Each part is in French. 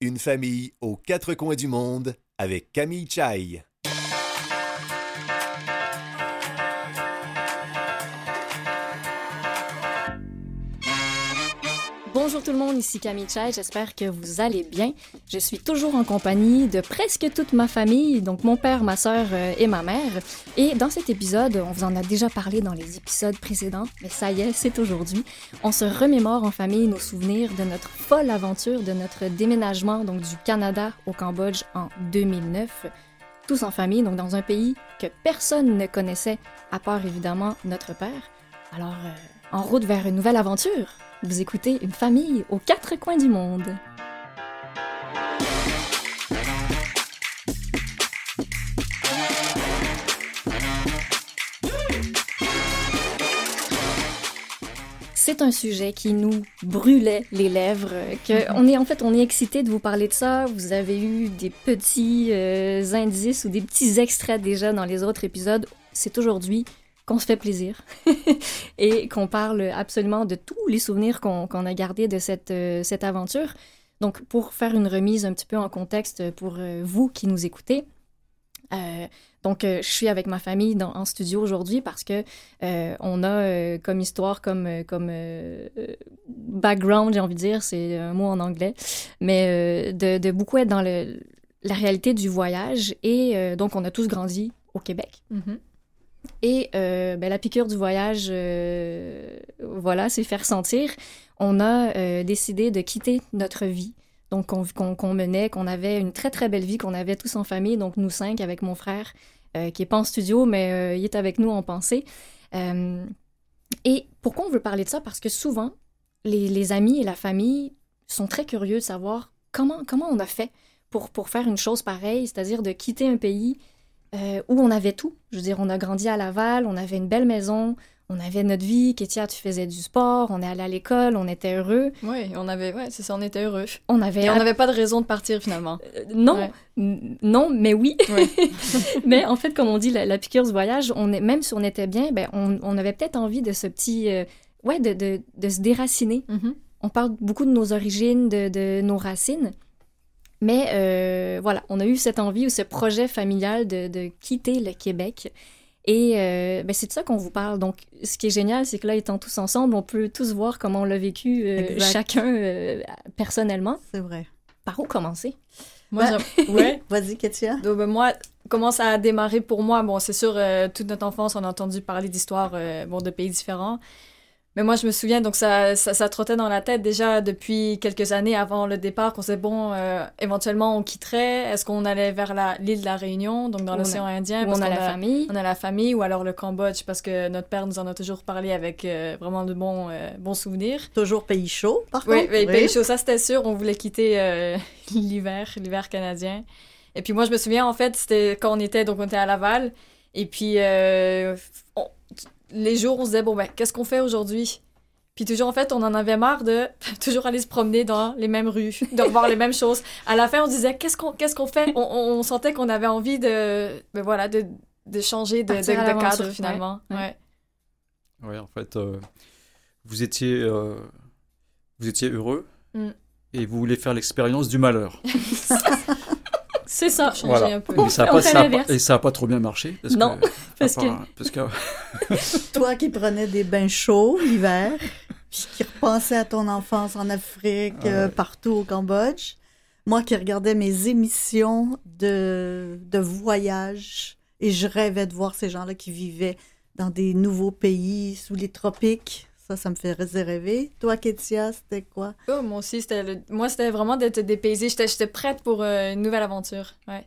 Une famille aux quatre coins du monde avec Camille Chai. Bonjour tout le monde, ici Camille Chai, j'espère que vous allez bien. Je suis toujours en compagnie de presque toute ma famille, donc mon père, ma sœur euh, et ma mère. Et dans cet épisode, on vous en a déjà parlé dans les épisodes précédents, mais ça y est, c'est aujourd'hui. On se remémore en famille nos souvenirs de notre folle aventure, de notre déménagement donc du Canada au Cambodge en 2009. Tous en famille, donc dans un pays que personne ne connaissait, à part évidemment notre père. Alors, euh, en route vers une nouvelle aventure. Vous écoutez Une famille aux quatre coins du monde. C'est un sujet qui nous brûlait les lèvres. Que on est en fait, on est excité de vous parler de ça. Vous avez eu des petits euh, indices ou des petits extraits déjà dans les autres épisodes. C'est aujourd'hui qu'on se fait plaisir et qu'on parle absolument de tous les souvenirs qu'on a gardés de cette, euh, cette aventure. Donc, pour faire une remise un petit peu en contexte pour euh, vous qui nous écoutez, euh, donc, je suis avec ma famille dans, en studio aujourd'hui parce que on a comme histoire, comme, comme background, j'ai envie de dire, c'est un mot en anglais, mais de, beaucoup être dans la réalité du voyage. Et donc, on a tous grandi au Québec. Mm-hmm. Et euh, ben, la piqûre du voyage, euh, voilà, c'est faire sentir. On a euh, décidé de quitter notre vie, donc qu'on menait, qu'on avait une très très belle vie, qu'on avait tous en famille, donc nous cinq avec mon frère, qui est pas en studio, mais il est avec nous en pensée. et pourquoi on veut parler de ça? Parce que souvent, les, les, amis et la famille sont très curieux de savoir comment, comment on a fait pour, pour faire une chose pareille, c'est-à-dire de quitter un pays euh, où on avait tout. Je veux dire, on a grandi à Laval, on avait une belle maison, on avait notre vie. Kétia, tu faisais du sport, on est allé à l'école, on était heureux. Oui, on avait, ouais, c'est ça, on était heureux. On avait, Et on n'avait pas de raison de partir finalement. Euh, non, non, mais oui. mais en fait, comme on dit, la, piqûre du voyage, on est, même si on était bien, ben, on, on avait peut-être envie de ce petit, euh, ouais, de, de, de, se déraciner. Mm-hmm. On parle beaucoup de nos origines, de, de nos racines. Mais euh, voilà, on a eu cette envie ou ce projet familial de, de quitter le Québec. Et euh, ben c'est de ça qu'on vous parle. Donc, ce qui est génial, c'est que là, étant tous ensemble, on peut tous voir comment on l'a vécu euh, chacun euh, personnellement. C'est vrai. Par où commencer? Moi, ben, ouais. Vas-y, Katia. Donc, ben, moi, comment ça a démarré pour moi? Bon, c'est sûr, toute notre enfance, on a entendu parler d'histoires bon, de pays différents. Mais moi, je me souviens, donc ça, ça, trottait dans la tête déjà depuis quelques années avant le départ qu'on s'est bon, euh, éventuellement on quitterait. Est-ce qu'on allait vers l'île de la Réunion, donc dans l'océan Indien, parce on a la famille, on a la famille, ou alors le Cambodge, parce que notre père nous en a toujours parlé avec euh, vraiment de bons, euh, bons souvenirs. Toujours pays chaud, par oui, contre. Oui, pays chaud, ça c'était sûr. On voulait quitter l'hiver, l'hiver canadien. Et puis moi, je me souviens en fait, c'était quand on était donc on était à Laval. Et puis, on, les jours, on se disait, bon, ben, qu'est-ce qu'on fait aujourd'hui? Puis toujours, en fait, on en avait marre de toujours aller se promener dans les mêmes rues, de revoir les mêmes choses. À la fin, on se disait, qu'est-ce qu'on qu'est-ce qu'on fait? On, sentait qu'on avait envie de, ben voilà, de, de changer de, de, cadre, finalement. Ouais. Ouais, en fait, euh, vous, étiez, euh, vous étiez heureux mm. et vous voulez faire l'expérience du malheur. C'est ça. Changer un peu. Et ça n'a pas, trop bien marché. Parce non, parce, que... parce que... Toi qui prenais des bains chauds l'hiver, puis qui repensais à ton enfance en Afrique, euh, partout au Cambodge. Moi qui regardais mes émissions de, de voyage et je rêvais de voir ces gens-là qui vivaient dans des nouveaux pays sous les tropiques ça, ça me fait rêver. Toi, Kétia, c'était quoi? Oh, moi aussi, c'était moi, c'était vraiment d'être dépaysée. J'étais prête pour euh, une nouvelle aventure. Ouais.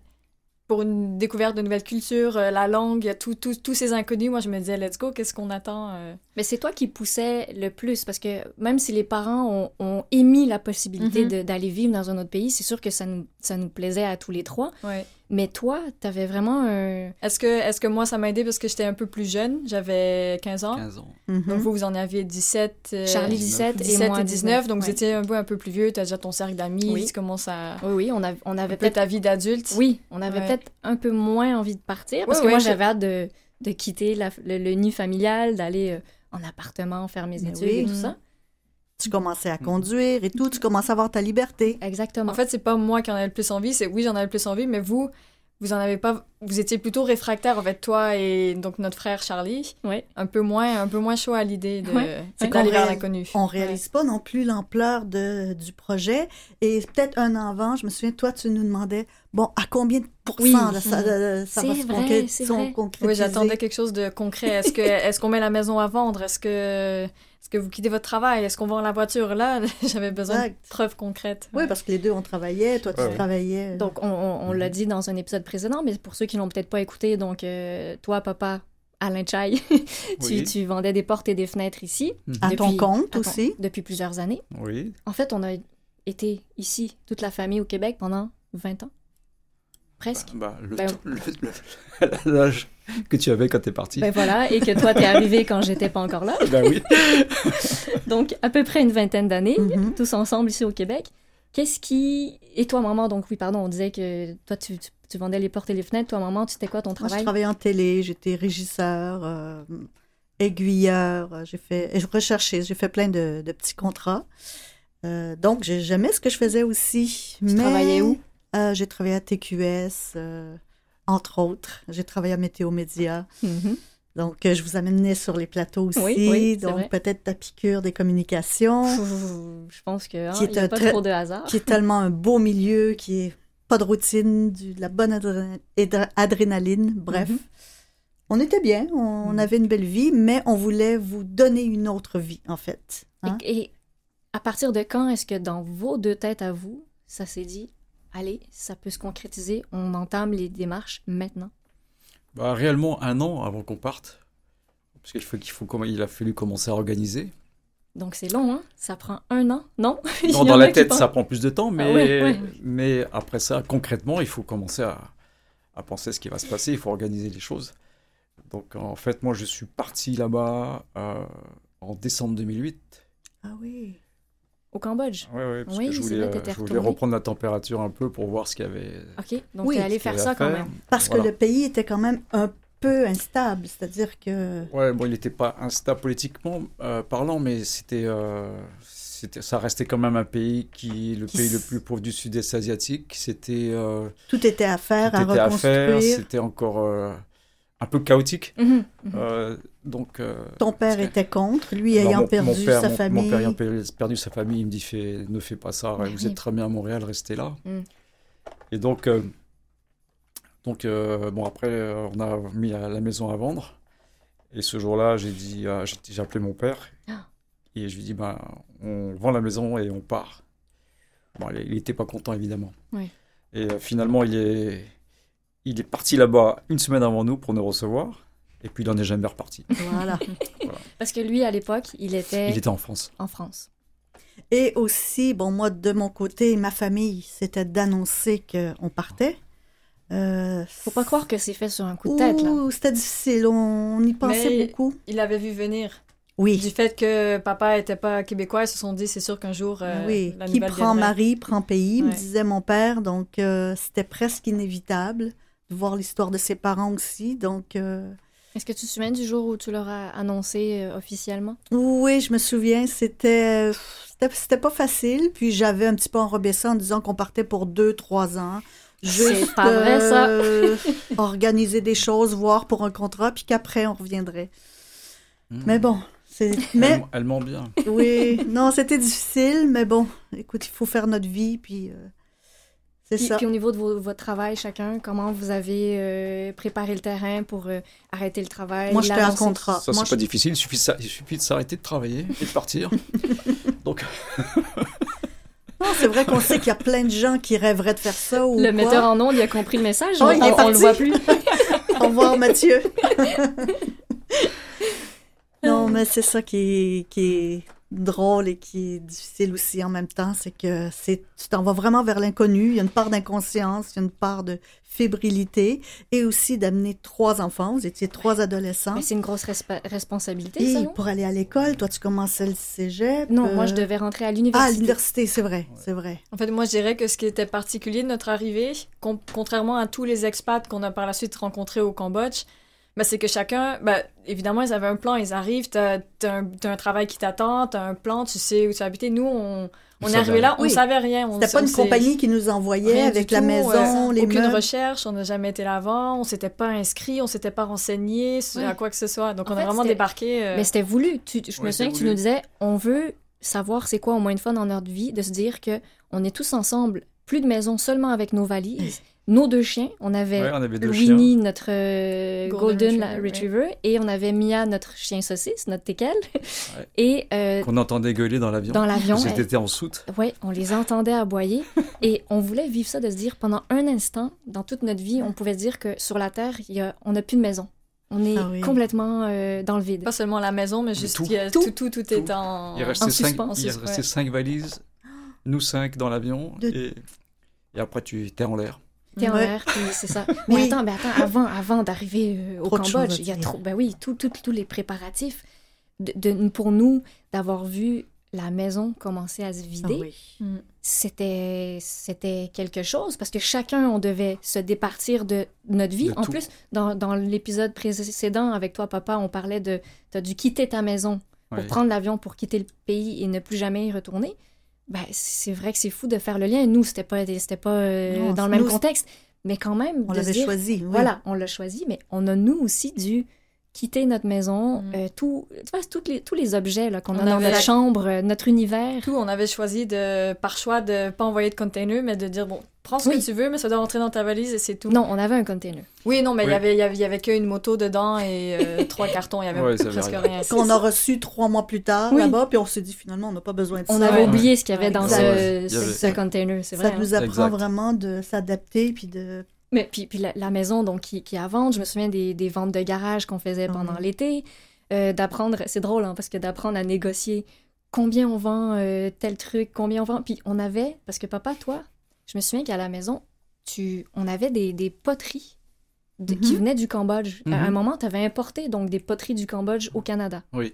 Pour une découverte de nouvelles cultures, euh, la langue, tous ces inconnus. Moi, je me disais, let's go, qu'est-ce qu'on attend? Euh? Mais c'est toi qui poussais le plus, parce que même si les parents ont, émis la possibilité mm-hmm. d'aller vivre dans un autre pays, c'est sûr que ça nous, ça nous plaisait à tous les trois. Ouais. Mais toi, t'avais vraiment un... Est-ce que, est que moi, ça m'a aidé parce que j'étais un peu plus jeune? J'avais 15 ans. 15 ans. Donc vous, vous en aviez 17... Euh, Charlie 17, 17 et moi 19. donc vous étiez un peu, un peu plus vieux. T'as déjà ton cercle d'amis. Oui. Tu commences à... Oui, oui, on, a, on avait peut-être... ta vie d'adulte. Oui, on avait peut-être un peu moins envie de partir. Parce que moi, j'avais hâte de, de quitter le, nid familial, d'aller euh, en appartement, faire mes études et tout ça. Tu commençais à conduire et tout, tu commençais à avoir ta liberté. Exactement. En fait, c'est pas moi qui en avais le plus envie, c'est oui, j'en avais le plus envie, mais vous, vous en avez pas, vous étiez plutôt réfractaire, en fait, toi et donc notre frère Charlie, Ouais. un peu moins, un peu moins chaud à l'idée de Ouais. C'est d'aller vers l'inconnu. On réalise pas non plus l'ampleur de, du projet. Et peut-être un an avant, je me souviens, toi, tu nous demandais, bon, à combien de pourcents Oui. ça, ça C'est va se vrai, concrétiser? Oui, j'attendais quelque chose de concret. Est-ce que, est-ce qu'on met la maison à vendre? Est-ce que, est-ce que vous quittez votre travail? Est-ce qu'on vend la voiture Là, j'avais besoin Exact. de preuves concrètes. Oui, parce que les deux, on travaillait. Toi, tu Ouais, travaillais. Donc, on, on- on l'a dit dans un épisode précédent, mais pour ceux qui l'ont peut-être pas écouté, donc euh, toi, papa, Alain Chai, tu, Oui. tu vendais des portes et des fenêtres ici. à ton compte à ton- aussi. Depuis plusieurs années. Oui. En fait, on a été ici, toute la famille au Québec, pendant 20 ans. Presque. Bah, le Ben- temps- le- le- l'âge que tu avais quand t'es parti. Ben voilà, et que toi, t'es arrivé quand j'étais pas encore là. Ben oui. Donc, à peu près une vingtaine d'années, Mhm. tous ensemble ici au Québec. Qu'est-ce qui... Et toi, maman, donc oui, pardon, on disait que toi, tu, tu, tu vendais les portes et les fenêtres. Toi, maman, tu c'était quoi ton Moi, je travail? travaillais en télé, j'étais régisseur, euh, aiguilleur, euh, j'ai fait, et je recherchais, j'ai fait plein de, de petits contrats. Euh, donc, j'ai- j'aimais ce que je faisais aussi. Tu travaillais où? Euh, j'ai travaillé à TQS, euh, entre autres. J'ai travaillé à Météo Média. Mhm. Donc, euh, je vous amenais sur les plateaux aussi. Oui, oui, donc, peut-être ta piqûre des communications, Je pense que hein, Qui est a un pas trop de hasard. qui est tellement un beau milieu, qui est pas de routine, du- de la bonne adré- adr- adrénaline. Bref, Mhm. on était bien, on, Mhm. avait une belle vie, mais on voulait vous donner une autre vie, en fait. Hein? Et, et à partir de quand est-ce que dans vos deux têtes à vous, ça s'est dit, allez, ça peut se concrétiser, on entame les démarches maintenant? Bah, réellement un an avant qu'on parte. Parce qu'il faut, qu'il faut, il a fallu commencer à organiser. Donc c'est long, hein? Ça prend un an, non? Non, dans la tête, ça prend plus de temps, mais, Ah ouais, ouais. mais après ça, concrètement, il faut commencer à, à penser ce qui va se passer, il faut organiser les choses. Donc en fait, moi, je suis parti là-bas euh, en décembre 2008. Ah oui. Au Cambodge. Parce Oui, que je c'est voulais, vrai, euh, je voulais reprendre la température un peu pour voir ce qu'il y avait. OK, donc Oui, allé y faire ça quand faire. même. Parce Voilà. que le pays était quand même un peu instable, c'est-à-dire que... Ouais, bon, il n'était pas instable politiquement euh, parlant, mais c'était, euh, c'était, ça restait quand même un pays qui, le Qui pays le plus pauvre du Sud-Est asiatique. C'était, euh, Tout était à faire, tout à était à faire, reconstruire. c'était encore euh, un peu chaotique. Mhm, mhm. Euh, donc, euh, Ton père était contre, lui alors, ayant mon- perdu mon père, sa mon- famille. Mon père ayant per- perdu sa famille, il me dit fais, ne fais pas ça, Ouais, vous oui. êtes très bien à Montréal, restez là. Mm. Et donc, euh, donc euh, bon, après, on a mis la, la maison à vendre. Et ce jour-là, j'ai dit, euh, j'ai appelé mon père. Ah. Et je lui ai dit, ben, on vend la maison et on part. Bon, il n'était pas content, évidemment. Oui. Et euh, finalement, il est, il est parti là-bas une semaine avant nous pour nous recevoir. Et puis, il n'en est jamais reparti. Voilà. Parce que lui, à l'époque, il était, Il était en France. en France. Et aussi, bon, moi, de mon côté, ma famille, c'était d'annoncer qu'on partait. Euh, Faut pas croire que c'est fait sur un coup de tête, là. C'était difficile, on y pensait Mais- beaucoup. Il avait vu venir. Oui, Du fait que papa était pas québécois, ils se sont dit, c'est sûr qu'un jour, euh, oui. la Qui prend viendrait. mari, prend pays, me disait mon père. Donc, euh, c'était presque inévitable voir l'histoire de ses parents aussi. Donc, euh, Est-ce que tu te souviens du jour où tu leur as annoncé euh, officiellement? oui, je me souviens, c'était c'était- c'était pas facile. Puis, j'avais un petit peu enrobé ça en disant qu'on partait pour deux, trois ans. C'est Juste, pas vrai, ça. euh, organiser des choses, voir pour un contrat, puis qu'après, on reviendrait. Mais bon, c'est... Mais Elle, elle ment bien. oui, non, c'était difficile, mais bon, écoute, il faut faire notre vie, puis euh, c'est Puis, ça. puis au niveau de vos- votre travail, chacun, comment vous avez euh, préparé le terrain pour euh, arrêter le travail? Moi, j'étais en l'annoncer? contrat. Ça, c'est pas difficile. Il suffit, de s'a- il suffit de s'arrêter de travailler et de partir. Donc, Non, c'est vrai qu'on sait qu'il y a plein de gens qui rêveraient de faire ça ou Le quoi. metteur en ondes, il a compris le message, Oh, il est on, on le parti. voit plus. Au revoir, Mathieu. non, mais c'est ça qui qui est drôle et qui est difficile aussi en même temps, c'est que c'est tu t'en vas vraiment vers l'inconnu. Il y a une part d'inconscience, il y a une part de fébrilité et aussi d'amener trois enfants. Vous étiez trois adolescents. Mais c'est une grosse responsabilité, ça, Et non? pour aller à l'école, toi, tu commençais le cégep. Non, moi, euh, je devais rentrer à Ah, à l'université. l'université, c'est vrai, c'est vrai. En fait, moi, je dirais que ce qui était particulier de notre arrivée, contrairement à tous les expats qu'on a par la suite rencontrés au Cambodge, Ben, c'est que chacun, ben, évidemment, ils avaient un plan, ils arrivent, t'as as un, t'as un travail qui t'attend, t'as un plan, tu sais où tu vas habiter. Nous, on, on est arrivé là, on Oui. savait rien. on- C'était pas on une compagnie qui nous envoyait rien avec la tout, maison, euh, les aucune meubles. recherche, on n'a jamais été là avant, on s'était pas inscrit, on s'était pas renseigné Ouais. à quoi que ce soit. Donc En on fait, a vraiment c'était- débarqué. euh, Mais c'était voulu. Tu- je me souviens que tu nous disais, on veut savoir c'est quoi au moins une fois dans notre vie, de se dire que on est tous ensemble, plus de maison, seulement avec nos valises, nos deux chiens. On avait Ouais, on avait deux Winnie, notre euh, Golden Retriever, et on avait Mia, notre chien saucisse, notre teckel. Et euh, qu'on entendait gueuler dans l'avion. dans l'avion, elle- C'était en soute. Ouais, on les entendait aboyer et on voulait vivre ça de se dire pendant un instant dans toute notre vie, on pouvait se dire que sur la terre, il y a, on n'a plus de maison. On est Ah oui. complètement euh, dans le vide. pas seulement la maison, mais juste tout. il y a- Tout. tout, tout, tout, est en. Il en restait, cinq, suspens, il restait ouais. cinq valises, nous cinq dans l'avion, De- et, et après tu étais en l'air. T'es en Ouais. c'est ça. Mais Oui. attends, mais attends, avant, avant d'arriver euh, au Trop Cambodge, il y a dire. trop, ben oui, tout- tout- tous les préparatifs de, de- pour nous d'avoir vu la maison commencer à se Ah vider. oui. Mm. c'était c'était quelque chose parce que chacun on devait se départir de notre vie De en tout. plus dans, dans l'épisode précédent avec toi papa on parlait de t'as dû quitter ta maison pour prendre l'avion pour quitter le pays et ne plus jamais y retourner ben c'est vrai que c'est fou de faire le lien nous c'était pas c'était pas euh, Non, dans le même nous, contexte mais quand même On l'avait choisi. oui. voilà on l'a choisi mais on a nous aussi dû quitter notre maison Mm. euh, tout tu vois, toutes les, tous les objets là, qu'on a On dans avait notre la- chambre euh, notre univers Tout, on avait choisi de, par choix de pas envoyer de container, mais de dire bon, prends ce Oui. que tu veux, mais ça doit rentrer dans ta valise et c'est tout. non on avait un container Oui, non, mais il Oui. y avait, il y avait, y avait qu'une moto dedans et euh, trois cartons, il y avait Ouais, ça avait presque rien. rien. Qu'on a reçu trois mois plus tard Oui. là-bas, puis on s'est dit finalement, on n'a pas besoin de On ça. avait Ouais. oublié ce qu'il y avait Ouais, dans ce, ce- avait- ce container, c'est Ça vrai. hein. nous apprend Exact. vraiment de s'adapter, puis de... Mais puis, puis la, la maison donc qui, qui est à vendre, je me souviens des, des ventes de garage qu'on faisait pendant Mhm. l'été, euh, d'apprendre, c'est drôle hein, parce que d'apprendre à négocier combien on vend euh, tel truc, combien on vend. Puis on avait, parce que papa, toi, je me souviens qu'à la maison, tu, on avait des, des poteries de- qui Mhm. venaient du Cambodge. À un Mhm. moment, tu avais importé donc des poteries du Cambodge au Canada. Oui.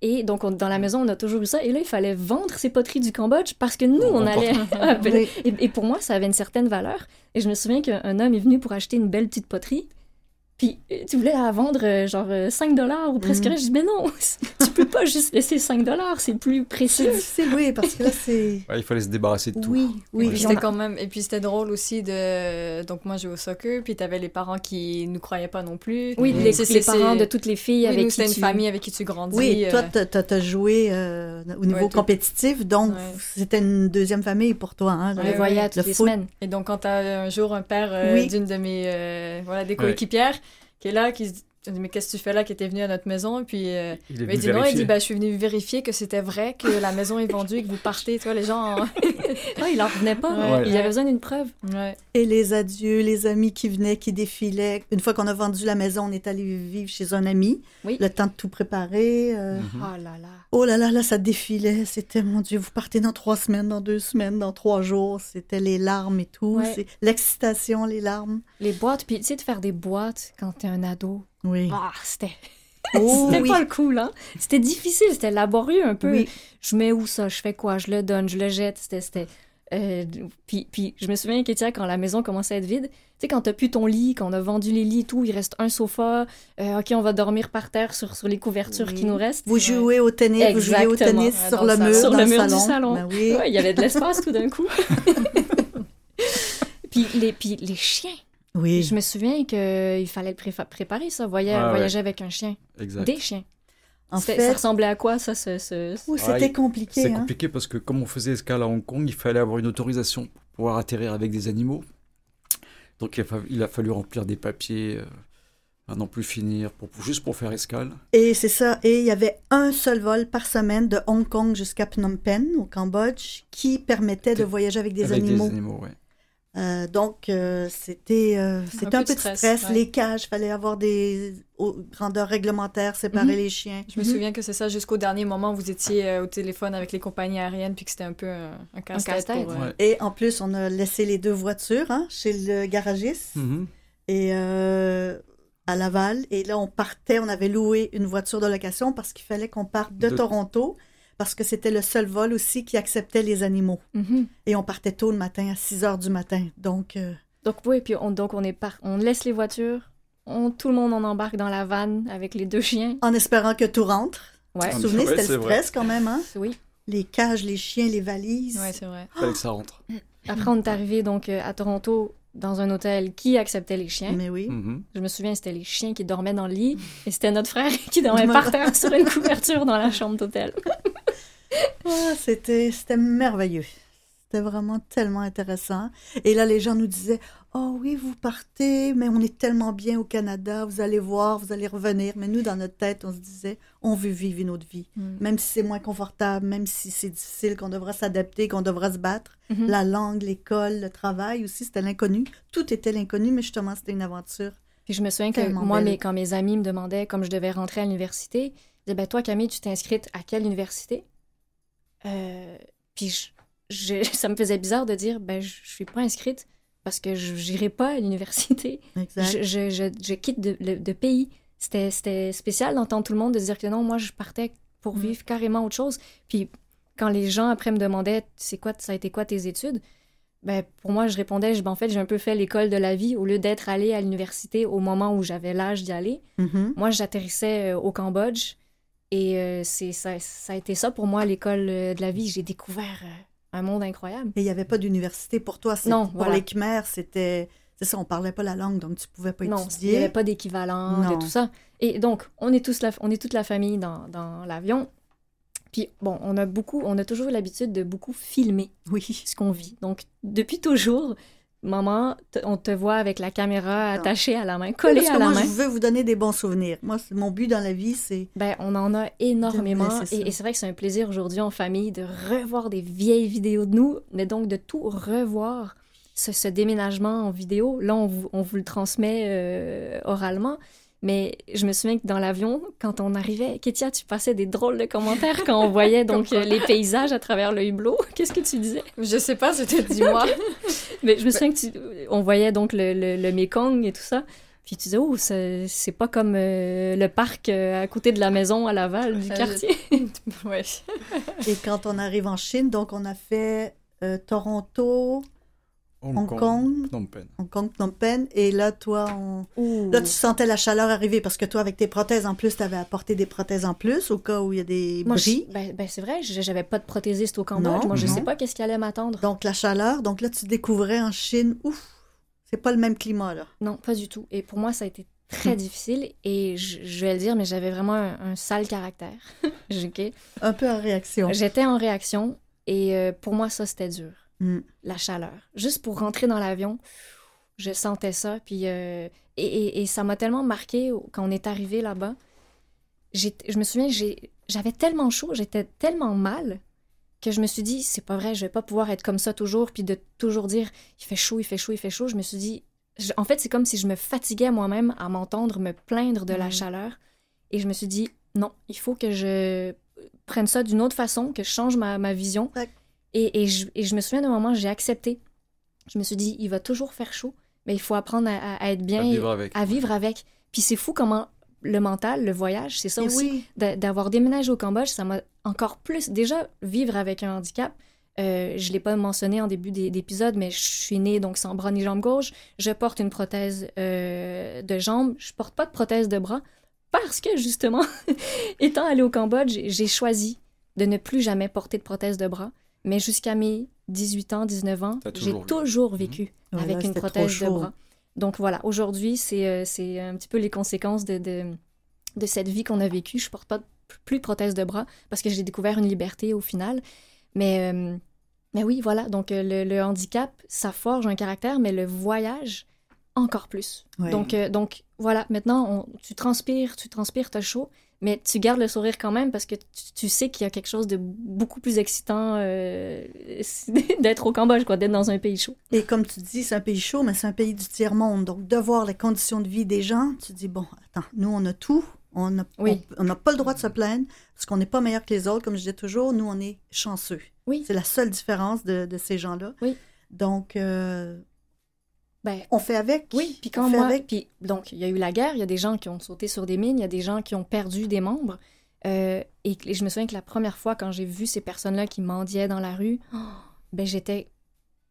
Et donc, on- dans la maison, on a toujours eu ça. Et là, il fallait vendre ces poteries du Cambodge parce que nous, on On allait. Et, et pour moi, ça avait une certaine valeur. Et je me souviens qu'un homme est venu pour acheter une belle petite poterie. Puis euh, tu voulais la vendre euh, genre euh, 5 dollars ou presque rien. Je dis, mais non, tu peux pas juste laisser 5 dollars, c'est plus C'est précieux. difficile, oui, parce que là, c'est... Ouais, il fallait se débarrasser de tout. Oui, oui. Et puis puis c'était on a- quand même et puis c'était drôle aussi de donc moi je jouais au soccer puis t'avais les parents qui nous croyaient pas non plus Oui, Mhm. les, C'est- les c'est- parents c'est- de toutes les filles oui, avec nous qui c'était une tu... famille avec qui tu grandis Oui, toi, euh, t'as- t'as as joué euh, au niveau Ouais, compétitif, donc Ouais. c'était une deuxième famille pour toi. Hein, On le- les voyait le toutes les semaines. et donc quand t'as un jour un père euh, Oui. d'une de mes euh, voilà des coéquipières qui est là qui se dit je dis, mais qu'est-ce que tu fais là qui était venu à notre maison? Puis euh, Il est mais il dit non il vérifier. dit bah je suis venu vérifier que c'était vrai que la maison est vendue et que vous partez tu vois les gens en- Ah, il en revenait pas. Ouais. Il avait besoin d'une preuve. ouais. Et les adieux, les amis qui venaient, qui défilaient. Une fois qu'on a vendu la maison, on est allé vivre chez un ami. Oui. Le temps de tout préparer. euh, Mhm. Oh là là. Oh là là, là, ça défilait. C'était, mon Dieu, vous partez dans trois semaines, dans deux semaines, dans trois jours. C'était les larmes et tout. L'excitation, les larmes. Les boîtes, puis tu sais, de faire des boîtes quand t'es un ado. Oui. Ah, c'était... Oh, c'était oui. pas le cool, hein? C'était difficile, c'était laborieux un peu. Oui. je mets où ça, je fais quoi, je le donne, je le jette, c'était... c'était euh, puis, puis je me souviens qu'Étienne, quand la maison commençait à être vide, tu sais, quand t'as plus ton lit, quand on a vendu les lits et tout, il reste un sofa, euh, ok, on va dormir par terre sur, sur les couvertures Oui. qui nous restent. Vous jouez au tennis, vous jouez au tennis Ouais, sur le mur, salon. Sur dans le mur du salon. salon. Ben oui. Ouais, il y avait de l'espace tout d'un coup. puis, les, puis les chiens. Oui. Je me souviens qu'il fallait le préparer, ça, voyager, ouais. voyager avec un chien. Exact. Des chiens. En C'était- Ça fait, ressemblait à quoi, ça, ce... ce- ce- Ouais, c'était compliqué. C'est hein. compliqué parce que comme on faisait escale à Hong Kong, il fallait avoir une autorisation pour pouvoir atterrir avec des animaux. Donc il a, fa- il a fallu remplir des papiers, euh, à non plus finir, pour, pour- juste pour faire escale. Et c'est ça. Et il y avait un seul vol par semaine de Hong Kong jusqu'à Phnom Penh, au Cambodge, qui permettait de voyager avec des avec animaux. des animaux, ouais. Euh, donc, euh, c'était euh, un peu de stress, stress. ouais. Les cages, fallait avoir des grandeurs réglementaires, séparer Mhm. les chiens. Je me souviens que c'est ça, jusqu'au dernier moment, vous étiez euh, au téléphone avec les compagnies aériennes, puis que c'était un peu un, un casse-tête. casse-tête. pour, euh, Ouais. Et en plus, on a laissé les deux voitures hein, chez le garagiste Mhm. et euh, à Laval. Et là, on partait, on avait loué une voiture de location parce qu'il fallait qu'on parte de, De- Toronto parce que c'était le seul vol aussi qui acceptait les animaux. Mhm. Et on partait tôt le matin, à 6 heures du matin. Donc, euh, Donc, oui, puis on, donc on, est par... on laisse les voitures, on, tout le monde en embarque dans la vanne avec les deux chiens. En espérant que tout rentre. Ouais, Vous vous souvenez, c'était le stress quand même, hein? oui. Les cages, les chiens, les valises. Ouais, c'est vrai. Fallait que ça rentre. Après, on est arrivé donc euh, à Toronto dans un hôtel qui acceptait les chiens. Mais oui. Mhm. Je me souviens, c'était les chiens qui dormaient dans le lit et c'était notre frère qui dormait par terre sur une couverture dans la chambre d'hôtel. Ah, c'était, c'était merveilleux. C'était vraiment tellement intéressant. Et là, les gens nous disaient Oh oui, vous partez, mais on est tellement bien au Canada, vous allez voir, vous allez revenir. Mais nous, dans notre tête, on se disait On veut vivre une autre vie. Mm. Même si c'est moins confortable, même si c'est difficile, qu'on devra s'adapter, qu'on devra se battre. Mhm. La langue, l'école, le travail aussi, c'était l'inconnu. Tout était l'inconnu, mais justement, c'était une aventure. Puis je me souviens que moi, mes- quand mes amis me demandaient comme je devais rentrer à l'université, ils disaient ben, Toi, Camille, tu t'es inscrite à quelle université? Euh, Puis je- je- ça me faisait bizarre de dire ben, Je je suis pas inscrite parce que je n'irai pas à l'université. Je, quitte de, le- de pays. C'était spécial d'entendre tout le monde de dire que non, moi, je partais pour Mm. vivre carrément autre chose. Puis quand les gens après me demandaient c'est quoi, ça a été quoi tes études? Ben, pour moi, je répondais, je, ben, en fait, j'ai un peu fait l'école de la vie au lieu d'être allée à l'université au moment où j'avais l'âge d'y aller. Mhm. Moi, j'atterrissais euh, au Cambodge et euh, c'est ça, ça a été ça pour moi, l'école euh, de la vie. J'ai découvert euh, un monde incroyable. Et il n'y avait pas d'université pour toi. Non, Pour voilà. les Khmers, c'était. C'est ça, on parlait pas la langue, donc tu pouvais pas Non, il n'y étudier. avait pas d'équivalent de tout ça. Et donc, on est, tous la, on est toute la famille dans, dans l'avion. Puis, bon, on a beaucoup, on a toujours l'habitude de beaucoup filmer Oui. ce qu'on vit. Donc, depuis toujours, maman, on te voit avec la caméra attachée à la main, collée Parce que à la moi, main. je veux vous donner des bons souvenirs. Moi, mon but dans la vie, c'est. Ben, on en a énormément. C'est et c'est vrai que c'est un plaisir aujourd'hui en famille de revoir des vieilles vidéos de nous, mais donc de tout revoir. Ce, ce déménagement en vidéo, là, on vous, on vous le transmet euh, oralement. Mais je me souviens que dans l'avion, quand on arrivait, Kétia, tu passais des drôles de commentaires quand on voyait donc euh, les paysages à travers le hublot. Qu'est-ce que tu disais? Je sais pas, c'était dis-moi. Mais je me souviens que tu, on voyait donc le, le, le Mekong et tout ça. Puis tu disais, oh, c'est c'est pas comme euh, le parc euh, à côté de la maison à Laval du quartier. ouais. Et quand on arrive en Chine, donc on a fait euh, Toronto, Hong Kong, Phnom Penh. Hong Kong, Phnom Penh. Et là, toi, on... Là, tu sentais la chaleur arriver parce que toi, avec tes prothèses en plus, tu avais apporté des prothèses en plus au cas où il y a des Moi, bris? je- ben, ben, c'est vrai, je- j'avais pas de prothésiste au Cambodge. Moi, je non. sais pas qu'est-ce qui allait m'attendre. Donc, la chaleur. Donc là, tu découvrais en Chine, ouf, c'est pas le même climat, là. Non, pas du tout. Et pour moi, ça a été très difficile. Et je, je vais le dire, mais j'avais vraiment un, un sale caractère. Ok. Un peu en réaction. J'étais en réaction. Et euh, pour moi, ça, c'était dur. Mm. la chaleur. Juste pour rentrer dans l'avion, je sentais ça. Puis, euh, et, et- et ça m'a tellement marqué quand on est arrivé là-bas. Je me souviens, j'avais tellement chaud, j'étais tellement mal que je me suis dit, c'est pas vrai, je vais pas pouvoir être comme ça toujours, puis de toujours dire, il fait chaud, il fait chaud, il fait chaud. Je me suis dit, je- en fait, c'est comme si je me fatiguais moi-même à m'entendre me plaindre de la Mm. chaleur. Et je me suis dit, non, il faut que je prenne ça d'une autre façon, que je change ma, ma vision. Et, et je, et je me souviens d'un moment, j'ai accepté. Je me suis dit, il va toujours faire chaud, mais il faut apprendre à, être bien, À vivre avec. à vivre avec. Puis c'est fou comment le mental, le voyage, c'est ça Et aussi. oui, D'a- D'avoir déménagé au Cambodge, ça m'a encore plus. Déjà, vivre avec un handicap, euh, je ne l'ai pas mentionné en début d'é- d'épisode, mais je suis née donc sans bras ni jambe gauche. Je porte une prothèse euh, de jambe. Je porte pas de prothèse de bras parce que, justement, étant allée au Cambodge, j'ai choisi de ne plus jamais porter de prothèse de bras. Mais jusqu'à mes 18 ans, 19 ans, j'ai toujours vécu. toujours vécu Ouais, avec là, une prothèse de bras. Donc voilà, aujourd'hui, c'est euh, c'est un petit peu les conséquences de, de, de cette vie qu'on a vécue. Je porte pas plus de prothèse de bras parce que j'ai découvert une liberté au final. Mais, euh, mais oui, voilà, donc euh, le, le handicap, ça forge un caractère, mais le voyage, encore plus. Ouais. Donc, euh, donc voilà, maintenant, on- tu transpires, tu transpires, t'as chaud, mais tu gardes le sourire quand même parce que tu, tu sais qu'il y a quelque chose de beaucoup plus excitant euh, d'être au Cambodge, quoi, d'être dans un pays chaud. Et comme tu dis, c'est un pays chaud, mais c'est un pays du tiers-monde. Donc, de voir les conditions de vie des gens, tu dis, bon, attends, nous, on a tout. On n'a Oui. on- pas le droit de se plaindre parce qu'on n'est pas meilleur que les autres. Comme je disais toujours, nous, on est chanceux. Oui. C'est la seule différence de, de ces gens-là. Oui. Donc, euh, Ben, on fait avec. Oui, puis On quand fait moi, avec. puis donc il y a eu la guerre, il y a des gens qui ont sauté sur des mines, il y a des gens qui ont perdu des membres, Euh, et, je me souviens que la première fois quand j'ai vu ces personnes-là qui mendiaient dans la rue, oh, ben j'étais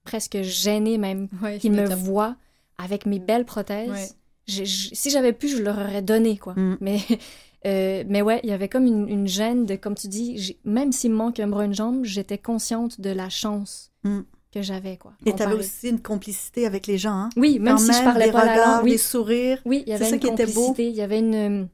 presque gênée même Ouais, qu'ils me voient avec mes belles prothèses. Ouais. si j'avais pu, je leur aurais donné, quoi. Mm. Mais, euh, mais ouais, il y avait comme une, une gêne de, comme tu dis, même s'il me manque un bras, une jambe, j'étais consciente de la chance Mm. Que j'avais, quoi. Et tu avais aussi une complicité avec les gens, hein? Oui, même Quand si je parlais des pas la regards, langue. Oui, des sourires. oui, il y C'est avait ça une qui était beau. complicité, il y avait une,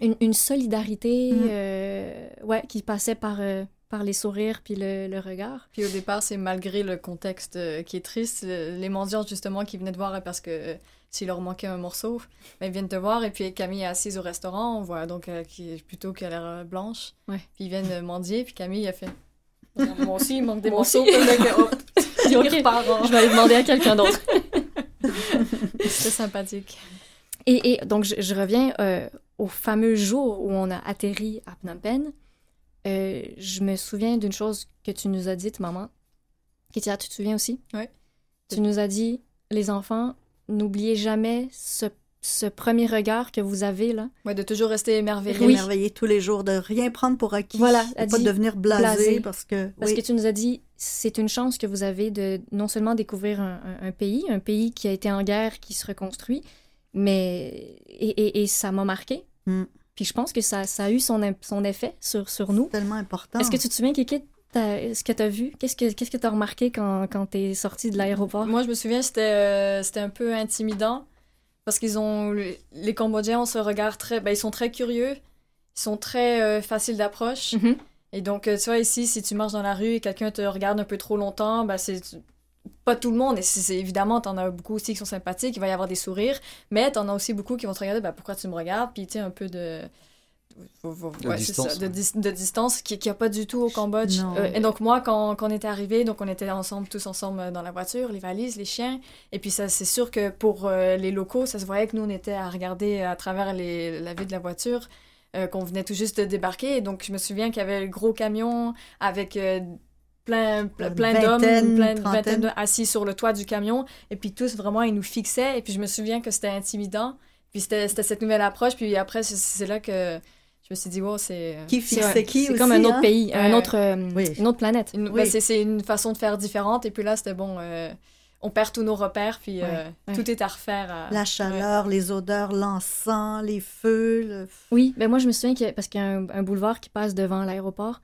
une, une solidarité Mm. euh, ouais, qui passait par, euh, par les sourires puis le, le regard. Puis au départ, c'est malgré le contexte euh, qui est triste, euh, les mendiants justement qui venaient te voir euh, parce que euh, s'il leur manquait un morceau, ben, ils viennent te voir et puis Camille est assise au restaurant, on voit donc euh, qui est plutôt qu'elle a l'air euh, blanche. Ouais. Puis ils viennent euh, mendier, puis Camille a fait Moi aussi, il manque des Moi morceaux. aussi. Que, hop, il Ok. repart en- Je vais aller demander à quelqu'un d'autre. C'est sympathique. Et, et donc, je, je reviens euh, au fameux jour où on a atterri à Phnom Penh. Euh, je me souviens d'une chose que tu nous as dite, maman. Kétia, tu te souviens aussi? Oui. Tu nous as dit, les enfants, n'oubliez jamais ce, ce premier regard que vous avez, là? Ouais, de toujours rester émerveillé. Oui. Émerveiller tous les jours, de rien prendre pour acquis. Voilà, de pas dit devenir blasé, blasé. parce que. Parce oui. que tu nous as dit, c'est une chance que vous avez de non seulement découvrir un, un- un pays, un pays qui a été en guerre, qui se reconstruit, mais. Et, et- et ça m'a marqué. Mm. Puis je pense que ça, ça a eu son, son effet sur, sur nous. C'est tellement important. Est-ce que tu te souviens, Kiki, ce que tu as vu? Qu'est-ce que qu'est-ce que tu as remarqué quand, quand tu es sorti de l'aéroport? Moi, je me souviens, c'était euh, c'était un peu intimidant parce qu'ils ont. Les Cambodgiens ont ce regard très. Ben, ils sont très curieux, ils sont très euh, faciles d'approche. Mhm. Et donc, euh, tu vois, ici, si tu marches dans la rue et quelqu'un te regarde un peu trop longtemps, ben, c'est pas tout le monde. Et c'est c'est- évidemment, t'en as beaucoup aussi qui sont sympathiques, il va y avoir des sourires, mais t'en as aussi beaucoup qui vont te regarder, ben, pourquoi tu me regardes, puis tu sais, un peu de. De Ouais, distance, ça, de, ouais. dis- de distance qui n'y a pas du tout au Cambodge. Euh, et donc moi, quand, quand on était arrivés, donc on était ensemble, tous ensemble euh, dans la voiture, les valises, les chiens. Et puis ça, c'est sûr que pour euh, les locaux, ça se voyait que nous, on était à regarder à travers les, la vue de la voiture, euh, qu'on venait tout juste de débarquer. Et donc je me souviens qu'il y avait le gros camion avec euh, plein, plein, d'hommes, plein de vingtaine assis sur le toit du camion. Et puis tous, vraiment, ils nous fixaient. Et puis je me souviens que c'était intimidant. Puis c'était cette nouvelle approche. Puis après, c'est là que je me suis dit, wow, c'est... Qui C'est qui C'est comme un autre hein? pays, un autre, euh, Oui. une autre planète. Une- Oui. ben, c'est- une façon de faire différente. Et puis là, c'était bon, euh, on perd tous nos repères, puis euh, Ouais, tout est à refaire. à- La chaleur, les odeurs, l'encens, les feux. le- Oui, ben moi je me souviens que parce qu'il y a un, un boulevard qui passe devant l'aéroport,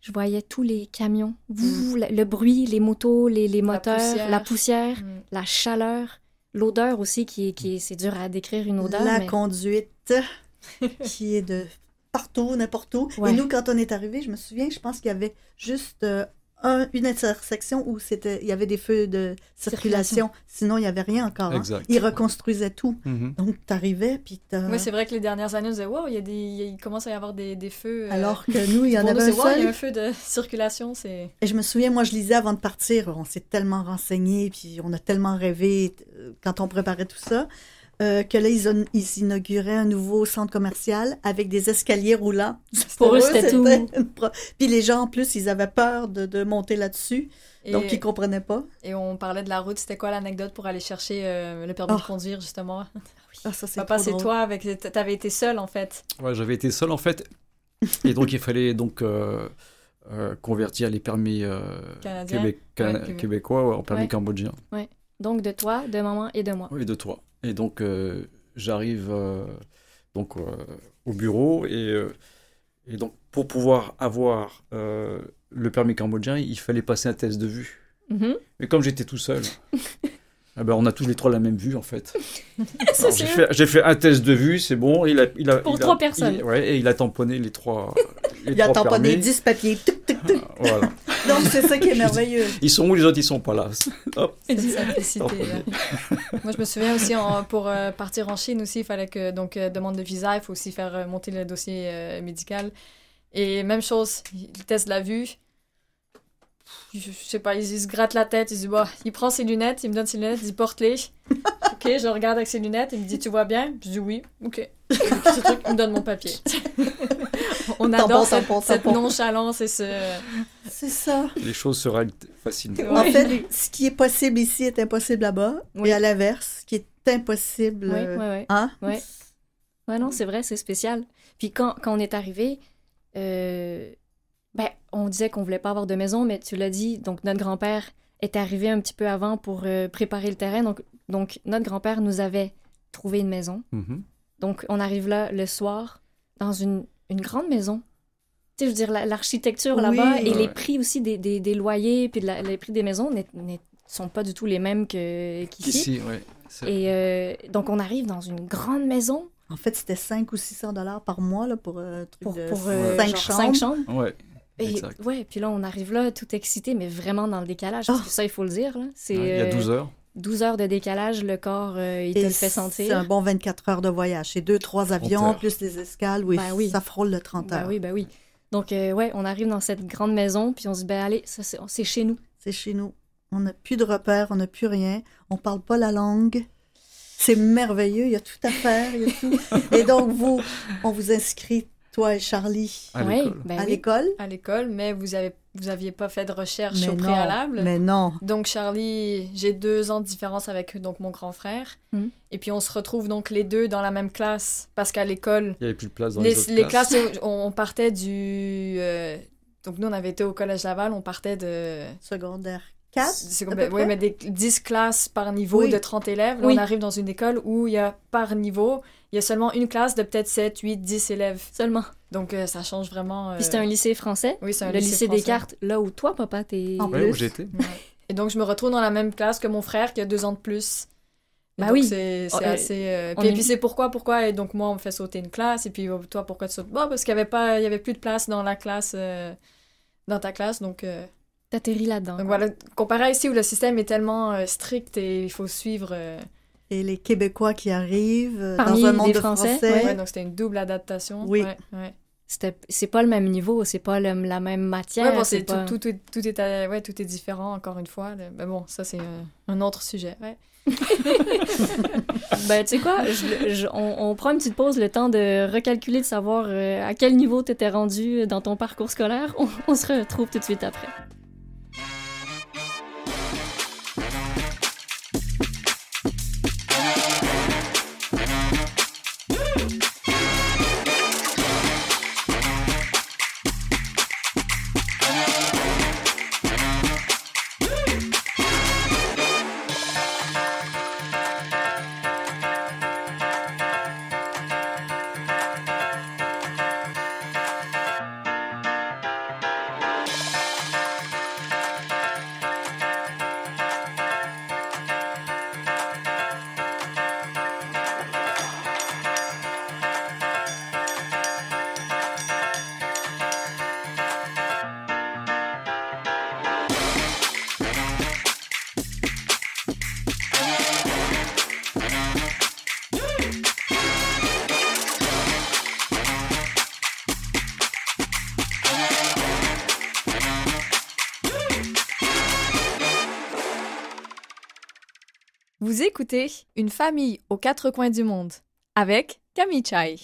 je voyais tous les camions, Vouh, le, le bruit, les motos, les, les moteurs, poussière. la poussière, Mm. la chaleur, l'odeur aussi qui est, qui est, c'est dur à décrire une odeur. la mais- conduite qui est de partout, n'importe où. Ouais. Et nous, quand on est arrivé, je me souviens, je pense qu'il y avait juste euh, un- une intersection où c'était, il y avait des feux de circulation. Sinon, il n'y avait rien encore. hein. Ils reconstruisaient tout. Mhm. Donc, tu arrivais, puis Oui, c'est vrai que les dernières années, on disait, wow, il, y a des, il commence à y avoir des, des feux. euh, Alors que nous, il y en nous, avait un c'est, wow, il y a seul. un feu de circulation, c'est... Et je me souviens, moi, je lisais avant de partir. On s'est tellement renseigné, puis on a tellement rêvé euh, quand on préparait tout ça, euh, que là, ils, ont- ils inauguraient un nouveau centre commercial avec des escaliers roulants. Pour eux, c'était tout. Puis les gens, en plus, ils avaient peur de, de monter là-dessus, Et, donc ils comprenaient pas. et on parlait de la route, c'était quoi l'anecdote pour aller chercher euh, le permis Oh. de conduire, justement? Ah, ça, c'est Papa, c'est toi, avec... t'avais été seul, en fait. Ouais, j'avais été seul en fait. Et donc il fallait donc euh, euh, convertir les permis euh, Canadien. québé- can- Ouais, québé- québécois en permis Ouais. cambodgien. Donc de toi, de maman et de moi. Oui, de toi. Et donc euh, j'arrive euh, donc euh, au bureau et, et donc pour pouvoir avoir le permis cambodgien, il fallait passer un test de vue. Mhm. Mais comme j'étais tout seul, eh ben, on a tous les trois la même vue en fait. J'ai fait, un test de vue, c'est bon. Il a, il a, Pour il a- trois personnes. il- ouais, et il a tamponné les trois. Les Il a tamponné permis. 10 papiers. Tuc, tuc, tuc. Ah, Voilà. Donc, c'est ça qui est merveilleux. Ils sont où les autres? Ils sont pas là. Hop. Cette simplicité, Tamponné. là. Moi, je me souviens aussi, en- pour euh, partir en Chine aussi, il fallait que, donc, euh, demande de visa, il faut aussi faire euh, monter le dossier euh, médical. Et même chose, il teste la vue. Je, je sais pas, il, il se gratte la tête, il dit, bah, il prend ses lunettes, il me donne ses lunettes, il dit, porte-les. ok, je regarde avec ses lunettes, il me dit, tu vois bien? Je dis, oui, ok. Ce truc, il me donne mon papier. On Tampon, adore cette, tampon, cette tampon. nonchalance et ce... C'est ça. Les choses se règlent facilement. En fait, ce qui est possible ici est impossible là-bas. Oui. Et à l'inverse, ce qui est impossible. Oui, euh, oui, oui. Hein? Ouais. Ouais, non, c'est vrai, c'est spécial. Puis quand, quand on est arrivé, euh, ben, on disait qu'on voulait pas avoir de maison, mais tu l'as dit, donc notre grand-père est arrivé un petit peu avant pour euh, préparer le terrain. Donc, donc notre grand-père nous avait trouver une maison. Mhm. Donc, on arrive là le soir dans une, une grande maison. Tu sais, je veux dire, la- l'architecture Oui. là-bas et les prix aussi des, des, des loyers puis de la- les prix des maisons ne sont pas du tout les mêmes que- qu'ici. Ici, ouais. Et euh, donc, on arrive dans une grande maison En fait, c'était 5 ou 600 dollars par mois là, pour euh, truc pour, de pour euh, 5 genre chambres. cinq chambres. Ouais. Et, Exact. ouais, puis là, on arrive là tout excité, mais vraiment dans le décalage. Parce que ça, il faut le dire. là. C'est Ouais, Il y a euh, 12 heures. 12 heures de décalage, le corps, euh, il te le fait C'est sentir. un bon 24 heures de voyage. C'est deux, trois avions, heures. plus les escales. Oui, Ben oui. ça frôle le 30 Ben heures. oui, ben oui. Donc, euh, ouais, on arrive dans cette grande maison, puis on se dit, ben allez, ça, c'est c'est chez nous. C'est chez nous. On n'a plus de repères, on n'a plus rien. On parle pas la langue. C'est merveilleux, il y a tout à faire. il y a tout. Et donc, vous, on vous inscrit, toi et Charlie, À l'école. ben à oui. l'école? À l'école, mais vous avez vous aviez pas fait de recherche Mais au non, préalable. Mais non. Donc Charlie, j'ai deux ans de différence avec donc mon grand frère. Mhm. Et puis on se retrouve donc les deux dans la même classe parce qu'à l'école, Il n'y avait plus de place dans les, les, autres les classes. classes, on, on partait du euh, donc nous on avait été au collège Laval, on partait de Secondaire 4. c'est à comme- peu oui, mais des 10 classes par niveau Oui. de 30 élèves. Là, Oui. on arrive dans une école où il y a par niveau, il y a seulement une classe de peut-être 7, 8, 10 élèves. Seulement. Donc euh, ça change vraiment. euh, Puis c'était un lycée français? Oui, c'est un le lycée, lycée des cartes, là où toi, papa, t'es. En Ouais, plus. où j'étais. Ouais. Et donc, je me retrouve dans la même classe que mon frère qui a deux ans de plus. Et Bah donc, oui. C'est c'est Oh, euh, assez. euh, Puis, est- puis c'est pourquoi, pourquoi? Et donc, moi, on me fait sauter une classe. Et puis, oh, toi, pourquoi tu sautes? Bah, parce qu'il n'y avait, pas- il y avait plus de place dans la classe. euh, dans ta classe. Donc, euh, T'atterris là-dedans. donc voilà. Comparé à ici où le système est tellement euh, strict et il faut suivre. euh, Et les Québécois qui arrivent euh, Parmi dans un monde des de Français, Français. ouais, donc, c'était une double adaptation. Oui. Ouais, ouais. C'était- C'est pas le même niveau, c'est pas le- la même matière. Ouais, bon, c'est c'est pas- tout, tout, est- tout, est, à- ouais, tout est différent, encore une fois. là. Mais bon, ça, c'est euh, un autre sujet. Ouais. Ben, tu sais quoi, je- je- on, on prend une petite pause, le temps de recalculer, de savoir euh, à quel niveau t'étais rendu dans ton parcours scolaire. On, on se retrouve tout de suite après. Une famille aux quatre coins du monde avec Camille Chai.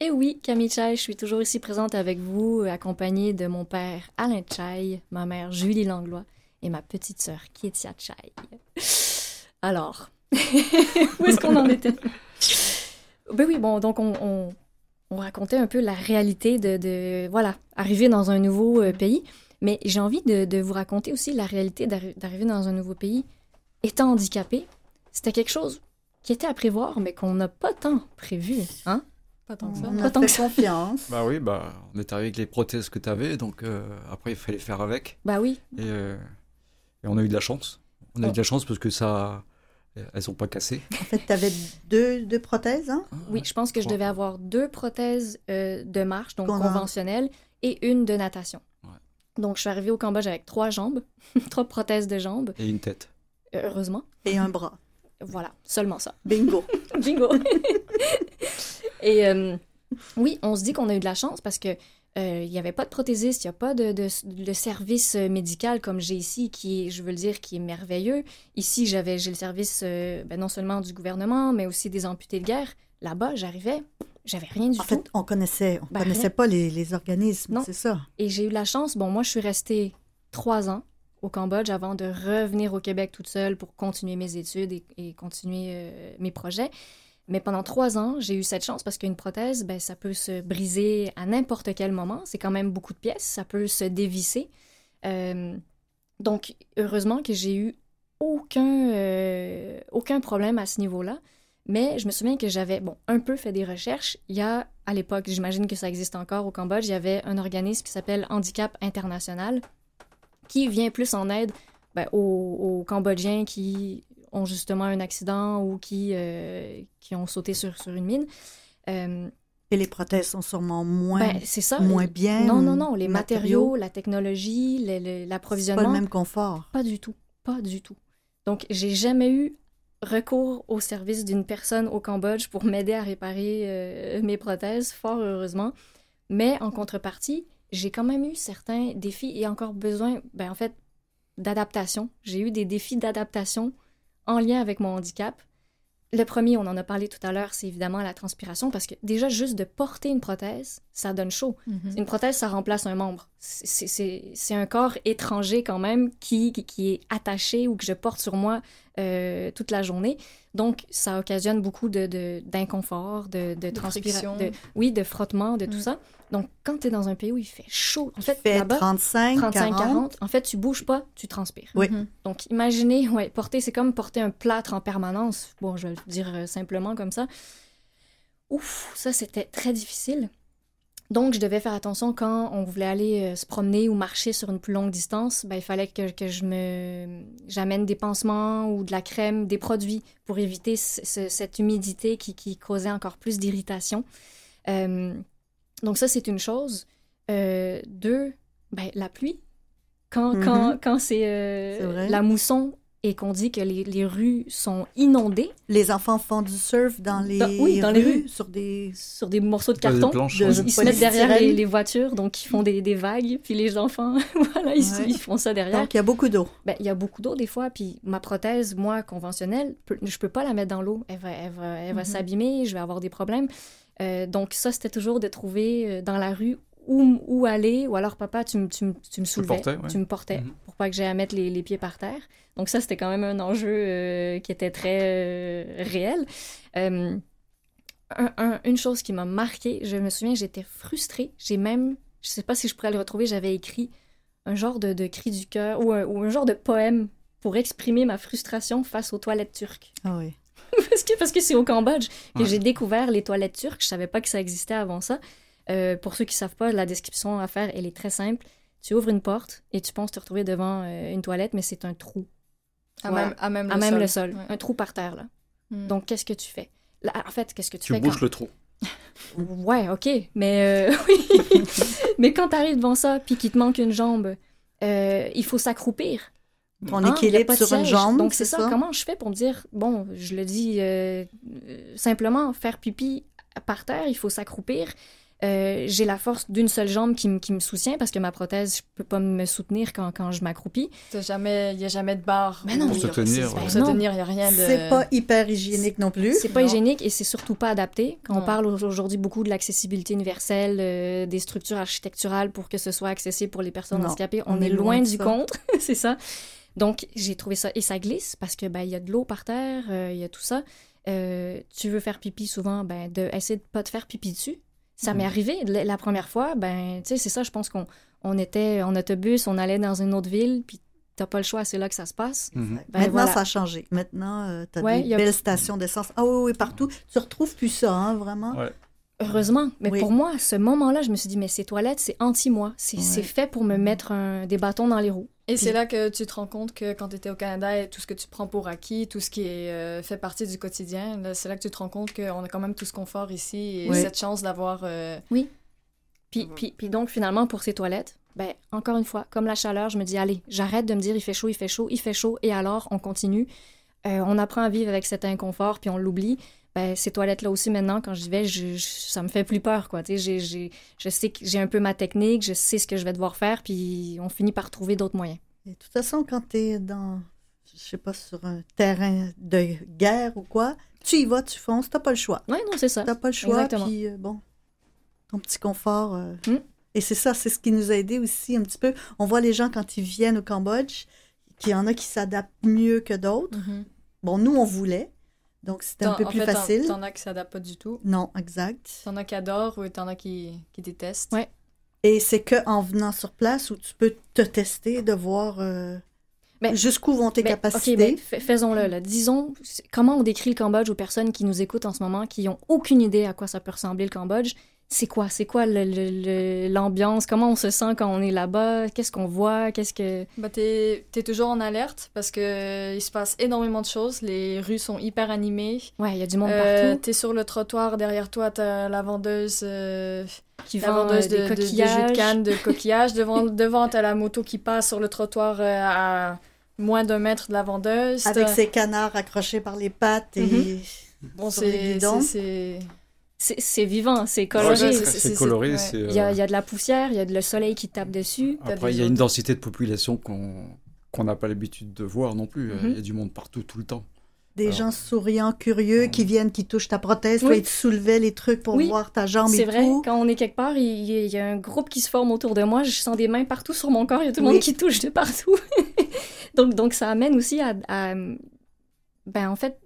Et oui, Camille Chai, je suis toujours ici présente avec vous, accompagnée de mon père Alain Chai, ma mère Julie Langlois et ma petite sœur Kétia Chai. Alors, où est-ce qu'on en était? Ben oui, bon, donc on, on, on racontait un peu la réalité de, voilà, arriver dans un nouveau euh, pays. Mais j'ai envie de, vous raconter aussi la réalité d'arri- d'arriver dans un nouveau pays étant handicapé. C'était quelque chose qui était à prévoir, mais qu'on n'a pas tant prévu, hein? Pas tant que ça. On Pas a tant fait que ça. confiance. Bah oui, bah, on est arrivé avec les prothèses que tu avais, donc euh, après il fallait faire avec. Bah oui, Et, euh, et on a eu de la chance. On a eu de la chance parce que ça. Elles sont pas cassées. En fait, tu avais deux, deux prothèses, hein? Oui, je pense que je devais avoir deux prothèses euh, de marche, donc Qu'on a- conventionnelles, et une de natation. Ouais. Donc, je suis arrivée au Cambodge avec trois jambes, trois prothèses de jambes, Et une tête. heureusement. Et un bras. Voilà, seulement ça. Bingo. Bingo! et euh, oui, on se dit qu'on a eu de la chance parce que euh, il n'y avait pas de prothésiste, il n'y a pas de, de- de service euh, médical comme j'ai ici, qui est, je veux le dire, qui est merveilleux. Ici, j'avais j'ai le service euh, ben, non seulement du gouvernement, mais aussi des amputés de guerre. Là-bas, j'arrivais, j'avais rien du En tout. fait, on connaissait, on Ben, connaissait rien. pas les, les organismes, Non. c'est ça. Et j'ai eu la chance, bon, moi, je suis restée trois ans au Cambodge avant de revenir au Québec toute seule pour continuer mes études et, continuer euh, mes projets. Mais pendant trois ans, j'ai eu cette chance parce qu'une prothèse, ben, ça peut se briser à n'importe quel moment. C'est quand même beaucoup de pièces. Ça peut se dévisser. Euh, donc, heureusement que j'ai eu aucun, euh, aucun problème à ce niveau-là. Mais je me souviens que j'avais, bon, un peu fait des recherches. Il y a, à l'époque, j'imagine que ça existe encore au Cambodge, il y avait un organisme qui s'appelle Handicap International, qui vient plus en aide ben, aux, aux Cambodgiens qui ont justement un accident ou qui, euh, qui ont sauté sur, sur une mine. Euh, Et les prothèses sont sûrement moins, ben, ça. moins bien. Non, non, non. Les matériaux, la technologie, C'est pas l'approvisionnement. le même confort. Pas du tout. Pas du tout. Donc, j'ai jamais eu recours au service d'une personne au Cambodge pour m'aider à réparer euh, mes prothèses, fort heureusement. Mais en contrepartie, j'ai quand même eu certains défis et encore besoin, ben, en fait, d'adaptation. J'ai eu des défis d'adaptation en lien avec mon handicap. Le premier, on en a parlé tout à l'heure, c'est évidemment la transpiration, parce que déjà, juste de porter une prothèse, ça donne chaud. Mhm. Une prothèse, ça remplace un membre. C'est- un corps étranger quand même qui, qui, qui est attaché ou que je porte sur moi euh, toute la journée. Donc, ça occasionne beaucoup d'inconfort, de, d'inconfort, de, de, transpiration. de- Oui, de frottement, de tout Mm. ça. Donc, quand tu es dans un pays où il fait chaud, en fait, fait là-bas, 35, 35, 40. 40, en fait, tu bouges pas, tu transpires. Oui. Mhm. Donc, imaginez, ouais, porter, c'est comme porter un plâtre en permanence. Bon, je vais le dire euh, simplement comme ça. Ouf, ça, c'était très difficile. Donc, je devais faire attention quand on voulait aller euh, se promener ou marcher sur une plus longue distance. Ben, il fallait que, que je me j'amène des pansements ou de la crème, des produits pour éviter ce- ce- cette humidité qui, qui causait encore plus d'irritation. Euh, donc, ça, c'est une chose. Euh, deux, ben, la pluie. Quand, quand, quand c'est euh, la mousson et qu'on dit que les, les rues sont inondées Les enfants font du surf dans les, Dans- oui, dans les rues. sur des... sur des morceaux de carton, planches, de- ouais. ils se mettent derrière les, les voitures, donc ils font des, des vagues, puis les enfants, voilà, ils, Ouais. ils font ça derrière. Donc, il y a beaucoup d'eau. Ben, il y a beaucoup d'eau des fois, puis ma prothèse, moi, conventionnelle, je peux pas la mettre dans l'eau. Elle va, elle va, elle va Mhm. s'abîmer, je vais avoir des problèmes. Euh, donc ça, c'était toujours de trouver euh, dans la rue où, où aller, ou alors papa, tu, me- tu, me- tu me soulevais, portais, ouais. tu me portais, Mhm. pour pas que j'aie à mettre les, les pieds par terre. Donc ça, c'était quand même un enjeu euh, qui était très euh, réel. Euh, un- un- une chose qui m'a marquée, je me souviens, j'étais frustrée. J'ai même, je sais pas si je pourrais le retrouver, j'avais écrit un genre de, de cri du cœur ou un, ou un genre de poème pour exprimer ma frustration face aux toilettes turques. Ah oui. parce que parce que c'est au Cambodge que Ouais. j'ai découvert les toilettes turques. Je savais pas que ça existait avant ça. Euh, pour ceux qui savent pas, la description à faire, elle est très simple. Tu ouvres une porte et tu penses te retrouver devant euh, une toilette, mais c'est un trou, À, même, à même le à même sol. le sol, Ouais. un trou par terre là. Mm. Donc qu'est-ce que tu fais? Là, En fait, qu'est-ce que tu, Tu fais bouges quand... le trou. Ouais, ok, mais euh, oui. mais quand t'arrives devant ça, puis qu'il te manque une jambe, euh, il faut s'accroupir. Ton Hein, équilibre sur une jambe, Donc, c'est ça? Comment je fais pour me dire, bon, je le dis euh, simplement, faire pipi par terre, il faut s'accroupir. Euh, j'ai la force d'une seule jambe qui, me- qui me soutient parce que ma prothèse, je peux pas me soutenir quand, quand je m'accroupis. Il y a jamais de barre. Non, Pour se tenir. Pour se tenir, il n'y a rien de. C'est pas hyper hygiénique non plus. C'est pas Non. hygiénique et c'est surtout pas adapté. Quand on parle aujourd'hui beaucoup de l'accessibilité universelle, euh, des structures architecturales pour que ce soit accessible pour les personnes Non, handicapées, on, on est loin du ça. compte, c'est ça. Donc j'ai trouvé ça et ça glisse parce que ben il y a de l'eau par terre, euh, il y a tout ça. Euh, tu veux faire pipi souvent, ben de essayer de pas te faire pipi dessus. Ça m'est Mhm. arrivé la, première fois, ben tu sais c'est ça. Je pense qu'on on était en autobus, on allait dans une autre ville, puis t'as pas le choix, c'est là que ça se passe. Mhm. Ben, Maintenant, voilà. ça a changé. Maintenant, tu as Ouais, des y a- belles stations d'essence. Ah oui, oui, partout. Tu retrouves plus ça, hein, vraiment? Ouais. Heureusement, mais Oui. pour moi, à ce moment-là, je me suis dit, mais ces toilettes, c'est anti-moi. C'est Ouais. c'est fait pour me mettre un- des bâtons dans les roues. Et Puis- c'est là que tu te rends compte que quand tu étais au Canada, et tout ce que tu prends pour acquis, tout ce qui est, euh, fait partie du quotidien, là, c'est là que tu te rends compte qu'on a quand même tout ce confort ici et Oui. cette chance d'avoir. euh, Puis, Mhm. puis, puis donc, finalement, pour ces toilettes, ben, encore une fois, comme la chaleur, je me dis, allez, j'arrête de me dire, il fait chaud, il fait chaud, il fait chaud, et alors, on continue. Euh, on apprend à vivre avec cet inconfort, puis on l'oublie. Ben, ces toilettes-là aussi, maintenant, quand j'y vais, je, je- ça me fait plus peur, quoi. Tu sais, j'ai- je sais que j'ai un peu ma technique, je sais ce que je vais devoir faire, puis on finit par trouver d'autres moyens. Et de toute façon, quand tu es dans, je sais pas, sur un terrain de guerre ou quoi, tu y vas, tu fonces, t'as pas le choix. Ouais, non, c'est ça. T'as pas le choix, Exactement. puis euh, bon, ton petit confort. euh, Mm. Et c'est ça, c'est ce qui nous a aidé aussi un petit peu. On voit les gens quand ils viennent au Cambodge, qu'il y en a qui s'adaptent mieux que d'autres. Bon, nous, on voulait, donc c'était un peu plus fait, facile. T'en as qui s'adaptent pas du tout. Non, exact. T'en as qui adorent ou t'en as qui, qui détestent. Ouais. Et c'est que en venant sur place où tu peux te tester, de voir. euh, Jusqu'où vont tes capacités? OK, fa- faisons-le. Là. Disons, c'est- comment on décrit le Cambodge aux personnes qui nous écoutent en ce moment, qui n'ont aucune idée à quoi ça peut ressembler le Cambodge? C'est quoi? C'est quoi l'ambiance? Comment on se sent quand on est là-bas? Qu'est-ce qu'on voit? Qu'est-ce que... Bah, t'es es toujours en alerte parce que euh, il se passe énormément de choses. Les rues sont hyper animées. Ouais, il y a du monde Euh, partout t'es sur le trottoir, derrière toi, t'as la vendeuse, euh, qui la vend vendeuse euh, de, des de- de jus coquillages. de canne, de coquillages. devant, devant, t'as la moto qui passe sur le trottoir euh, à moins d'un mètre de la vendeuse. Avec ses canards accrochés par les pattes et Mhm. Bon, sur les c'est. C'est- c'est- C'est c'est vivant, c'est coloré. c'est- c'est c'est- c'est c'est- ouais. c'est, Il y, a, il y a de la poussière, il y a de le soleil qui tape dessus. Après, il y a une densité de population qu'on qu'on n'a pas l'habitude de voir non plus. Mhm. Il y a du monde partout, tout le temps. des Alors- gens souriants, curieux, qui viennent, qui touchent ta prothèse. Oui. ils te soulevaient les trucs pour Oui. voir ta jambe C'est et vrai, tout. quand on est quelque part, il y, il y a un groupe qui se forme autour de moi. Je sens des mains partout sur mon corps. Il y a tout le Oui. monde qui touche de partout. donc, donc, ça amène aussi à, à, ben, en fait,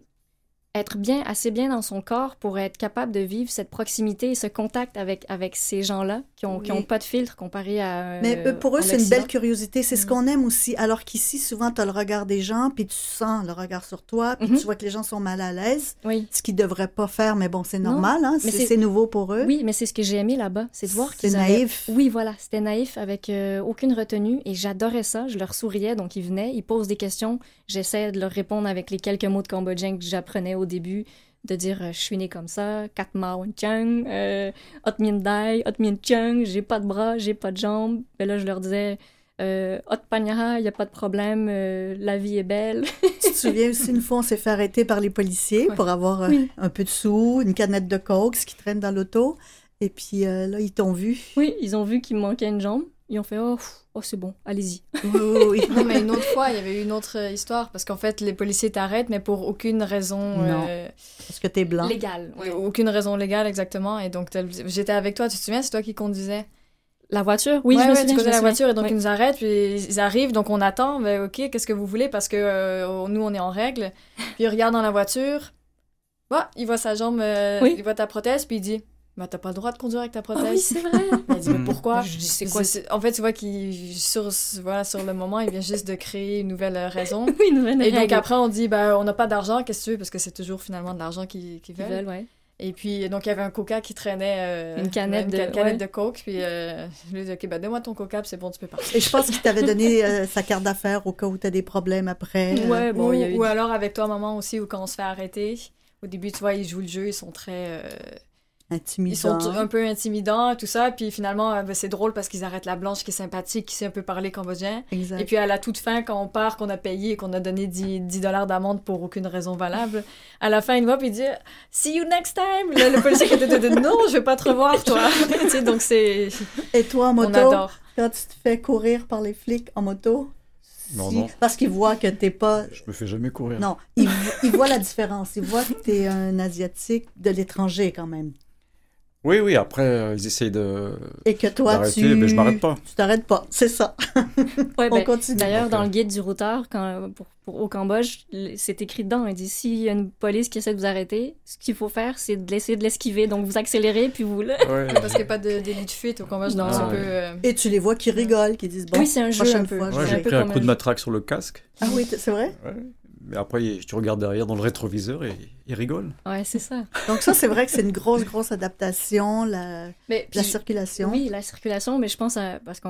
être bien, assez bien dans son corps pour être capable de vivre cette proximité et ce contact avec, avec ces gens-là qui n'ont Oui. pas de filtre comparé à. Mais euh, pour eux, c'est une belle curiosité. C'est ce Mhm. qu'on aime aussi. Alors qu'ici, souvent, tu as le regard des gens, puis tu sens le regard sur toi, puis Mhm. tu vois que les gens sont mal à l'aise, Oui. ce qu'ils ne devraient pas faire, mais bon, c'est normal. Hein? C'est nouveau pour eux. Oui, mais c'est ce que j'ai aimé là-bas, c'est de voir qu'ils avaient naïf. Oui, voilà, c'était naïf avec euh, aucune retenue et j'adorais ça. Je leur souriais, donc ils venaient, ils posent des questions. J'essaie de leur répondre avec les quelques mots de cambodgien que j'apprenais au début, de dire euh, je suis né comme ça, kat ma wan chang, euh, ot mien dai, ot mien chung, j'ai pas de bras, j'ai pas de jambes. Et là, je leur disais euh, ot panyaha, y a pas de problème, euh, la vie est belle. tu te souviens aussi, une fois, on s'est fait arrêter par les policiers Ouais. pour avoir euh, Oui. un peu de sous, une canette de coke, ce qui traîne dans l'auto. Et puis euh, là, ils t'ont vu. oui, ils ont vu qu'il me manquait une jambe. Ils ont fait oh, oh c'est bon, allez-y. Oui, oui, oui. Non, mais une autre fois, il y avait eu une autre euh, histoire parce qu'en fait, les policiers t'arrêtent, mais pour aucune raison. Non. euh, Parce que t'es blanc. Légal. ouais. Aucune raison légale, exactement. Et donc, j'étais avec toi, tu te souviens, c'est toi qui conduisais? La voiture, oui, ouais, je me ouais, souviens, tu je me conduisais la voiture et donc Ouais. ils nous arrêtent, puis ils arrivent, donc on attend, ben ok, qu'est-ce que vous voulez? Parce que euh, nous on est en règle. Puis il regarde dans la voiture, bah, il voit sa jambe, euh, Oui. il voit ta prothèse, puis il dit, bah t'as pas le droit de conduire avec ta Ah prothèse. oui, c'est vrai. Il dit, mais Mm. pourquoi Je dis, c'est quoi En fait, tu vois qu'il sur voilà sur le moment, il vient juste de créer une nouvelle euh, raison. Oui, une nouvelle Et donc règle. après on dit, bah on n'a pas d'argent, qu'est-ce que tu veux? Parce que c'est toujours finalement de l'argent qu'ils qu'ils Ils veulent. veulent, ouais. Et puis, donc, il y avait un coca qui traînait. euh, Une canette une de- ca- canette ouais. de coke. Puis, euh, je lui ai dit, OK, bah, donne-moi ton coca, puis c'est bon, tu peux partir. Et je pense qu'il t'avait donné euh, sa carte d'affaires au cas où t'as des problèmes après. Ouais, bon, ou, il y a eu ou alors avec toi, maman, aussi, où quand on se fait arrêter, au début, tu vois, ils jouent le jeu, ils sont très. Intimidant. ils sont un peu intimidants, tout ça. Puis finalement, euh, ben, c'est drôle parce qu'ils arrêtent la blanche qui est sympathique, qui sait un peu parler cambodgien. Exact. Et puis à la toute fin, quand on part, qu'on a payé et qu'on a donné 10, 10 dollars d'amende pour aucune raison valable, à la fin, il va puis il dit See you next time. Le, le policier qui était de, Non, je vais pas te revoir, toi. tu sais, donc c'est. Et toi, en On moto, adore. quand tu te fais courir par les flics en moto, Non, si- non. parce qu'ils voient que t'es pas... Je me fais jamais courir. Non, ils, ils voient la différence. Ils voient que t'es un Asiatique de l'étranger quand même. Oui, oui, après, euh, ils essayent de Et que toi, tu... mais je m'arrête pas. Tu t'arrêtes pas, c'est ça. Ouais, On ben, continue. D'ailleurs, dans le guide du routard, quand, pour, pour- au Cambodge, c'est écrit dedans. Il dit s'il y a une police qui essaie de vous arrêter, ce qu'il faut faire, c'est de laisser de l'esquiver. Donc vous accélérez, puis vous. le- Ouais. Parce qu'il n'y a pas de délit de fuite au Cambodge, donc peu. euh, Et tu les vois qui rigolent, qui disent bon, oui, c'est un jeu prochaine un peu. j'ai un peu pris un coup de matraque sur le casque. Ah oui, c'est vrai? Ouais. Mais après, il- tu regardes derrière dans le rétroviseur et ils rigolent. Ouais, c'est ça. Donc ça, c'est vrai que c'est une grosse, grosse adaptation, la, Mais la puis- circulation. Oui, la circulation, mais je pense à. Parce que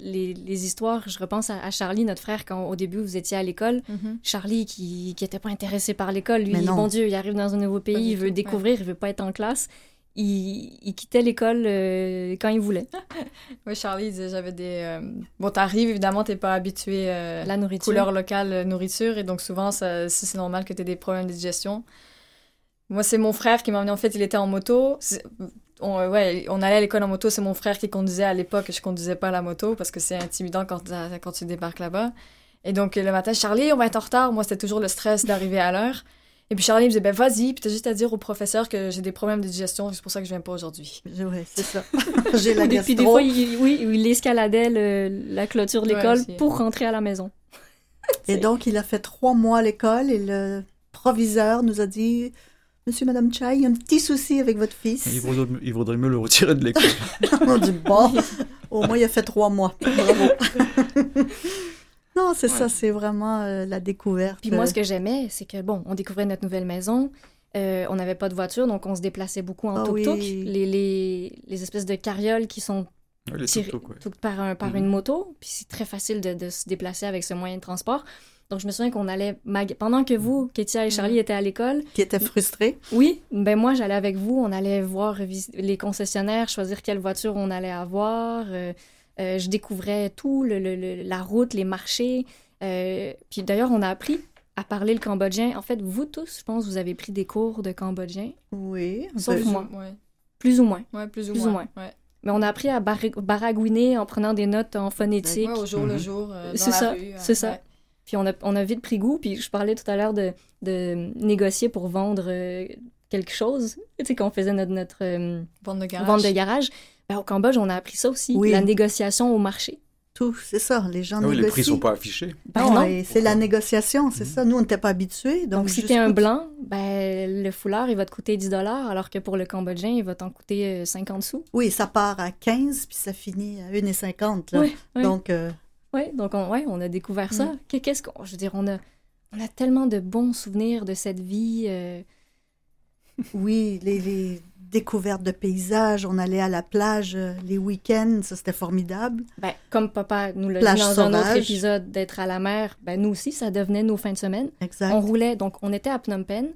les, les histoires, je repense à, à Charlie, notre frère, quand au début vous étiez à l'école. Mhm. Charlie, qui n'était pas intéressé par l'école, lui, bon Dieu, il arrive dans un nouveau pays, il veut tout, découvrir, il veut pas être en classe. Il, il quittait l'école euh, quand il voulait. Oui, Charlie il disait j'avais des. euh, Bon, t'arrives, évidemment, t'es pas habitué. euh, La nourriture. couleur locale nourriture et donc souvent ça, c'est normal que tu aies des problèmes de digestion. Moi c'est mon frère qui m'a emmené en fait il était en moto. On, ouais, on allait à l'école en moto, c'est mon frère qui conduisait à l'époque, je conduisais pas la moto parce que c'est intimidant quand tu débarques là-bas. Et donc le matin, Charlie, on va être en retard. Moi c'était toujours le stress d'arriver à l'heure. Et puis Charlie me disait ben vas-y, puis t'as juste à dire au professeur que j'ai des problèmes de digestion, c'est pour ça que je viens pas aujourd'hui. Oui, c'est ça. J'ai la Et gastro. puis des fois, il, oui, il escaladait le- la clôture de Ouais, l'école pour rentrer à la maison. Et donc, il a fait trois mois à l'école et le proviseur nous a dit Monsieur, Madame Chai, il y a un petit souci avec votre fils. Il vaudrait, il vaudrait mieux le retirer de l'école. On dit Bon, au moins, il a fait trois mois. Bravo. Non, c'est Ouais. ça, c'est vraiment euh, la découverte. Puis moi, ce que j'aimais, c'est que, bon, on découvrait notre nouvelle maison. euh, on n'avait pas de voiture, donc on se déplaçait beaucoup en Ah tuk-tuk. oui. Les, les, les espèces de carrioles qui sont Ouais, les tirées ouais. toutes par, un- par Mhm. une moto. Puis c'est très facile de, de se déplacer avec ce moyen de transport. Donc je me souviens qu'on allait... mag- Pendant que vous, Kétia et Charlie étaient à l'école, qui était frustré. oui, ben moi, j'allais avec vous. On allait voir les concessionnaires, choisir quelle voiture on allait avoir. Euh, euh, je découvrais tout, le, le- le- la route, les marchés. Euh, puis d'ailleurs, on a appris à parler le cambodgien. En fait, vous tous, je pense, vous avez pris des cours de cambodgien, Oui. Sauf moi. Ouais. plus ou moins. Ouais, plus ou Plus ou moins. Ouais. Mais on a appris à baragouiner en prenant des notes en phonétique. Ouais, au jour le Mhm. jour, euh, C'est ça, c'est ça. Puis on a, on a vite pris goût. Puis je parlais tout à l'heure de, de négocier pour vendre euh, quelque chose. Tu sais, quand on faisait notre, notre euh, Vente de garage. vente de garage. Ben, au Cambodge, on a appris ça aussi. Oui. La négociation au marché. Tout, c'est ça. Les gens Ah oui, les négocient. prix sont pas affichés. Ben Non, c'est la négociation, c'est Mhm. ça. Nous, on n'était pas habitués. Donc, Donc, si juste t'es un blanc, ben, le foulard, il va te coûter 10 alors que pour le Cambodgien, il va t'en coûter euh, 50 sous. Oui, ça part à 15, puis ça finit à 1,50. là. Oui, oui. Donc, euh, Ouais, donc on, ouais, on a découvert ça. Que- Qu'est-ce qu'on, je veux dire, on a, on a tellement de bons souvenirs de cette vie. euh, oui, les, les découvertes de paysages. On allait à la plage euh, les week-ends, ça, c'était formidable. ben, comme papa nous l'a dit dans un autre sauvage. épisode d'être à la mer, ben, nous aussi, ça devenait nos fins de semaine. Exact. On roulait, donc on était à Phnom Penh.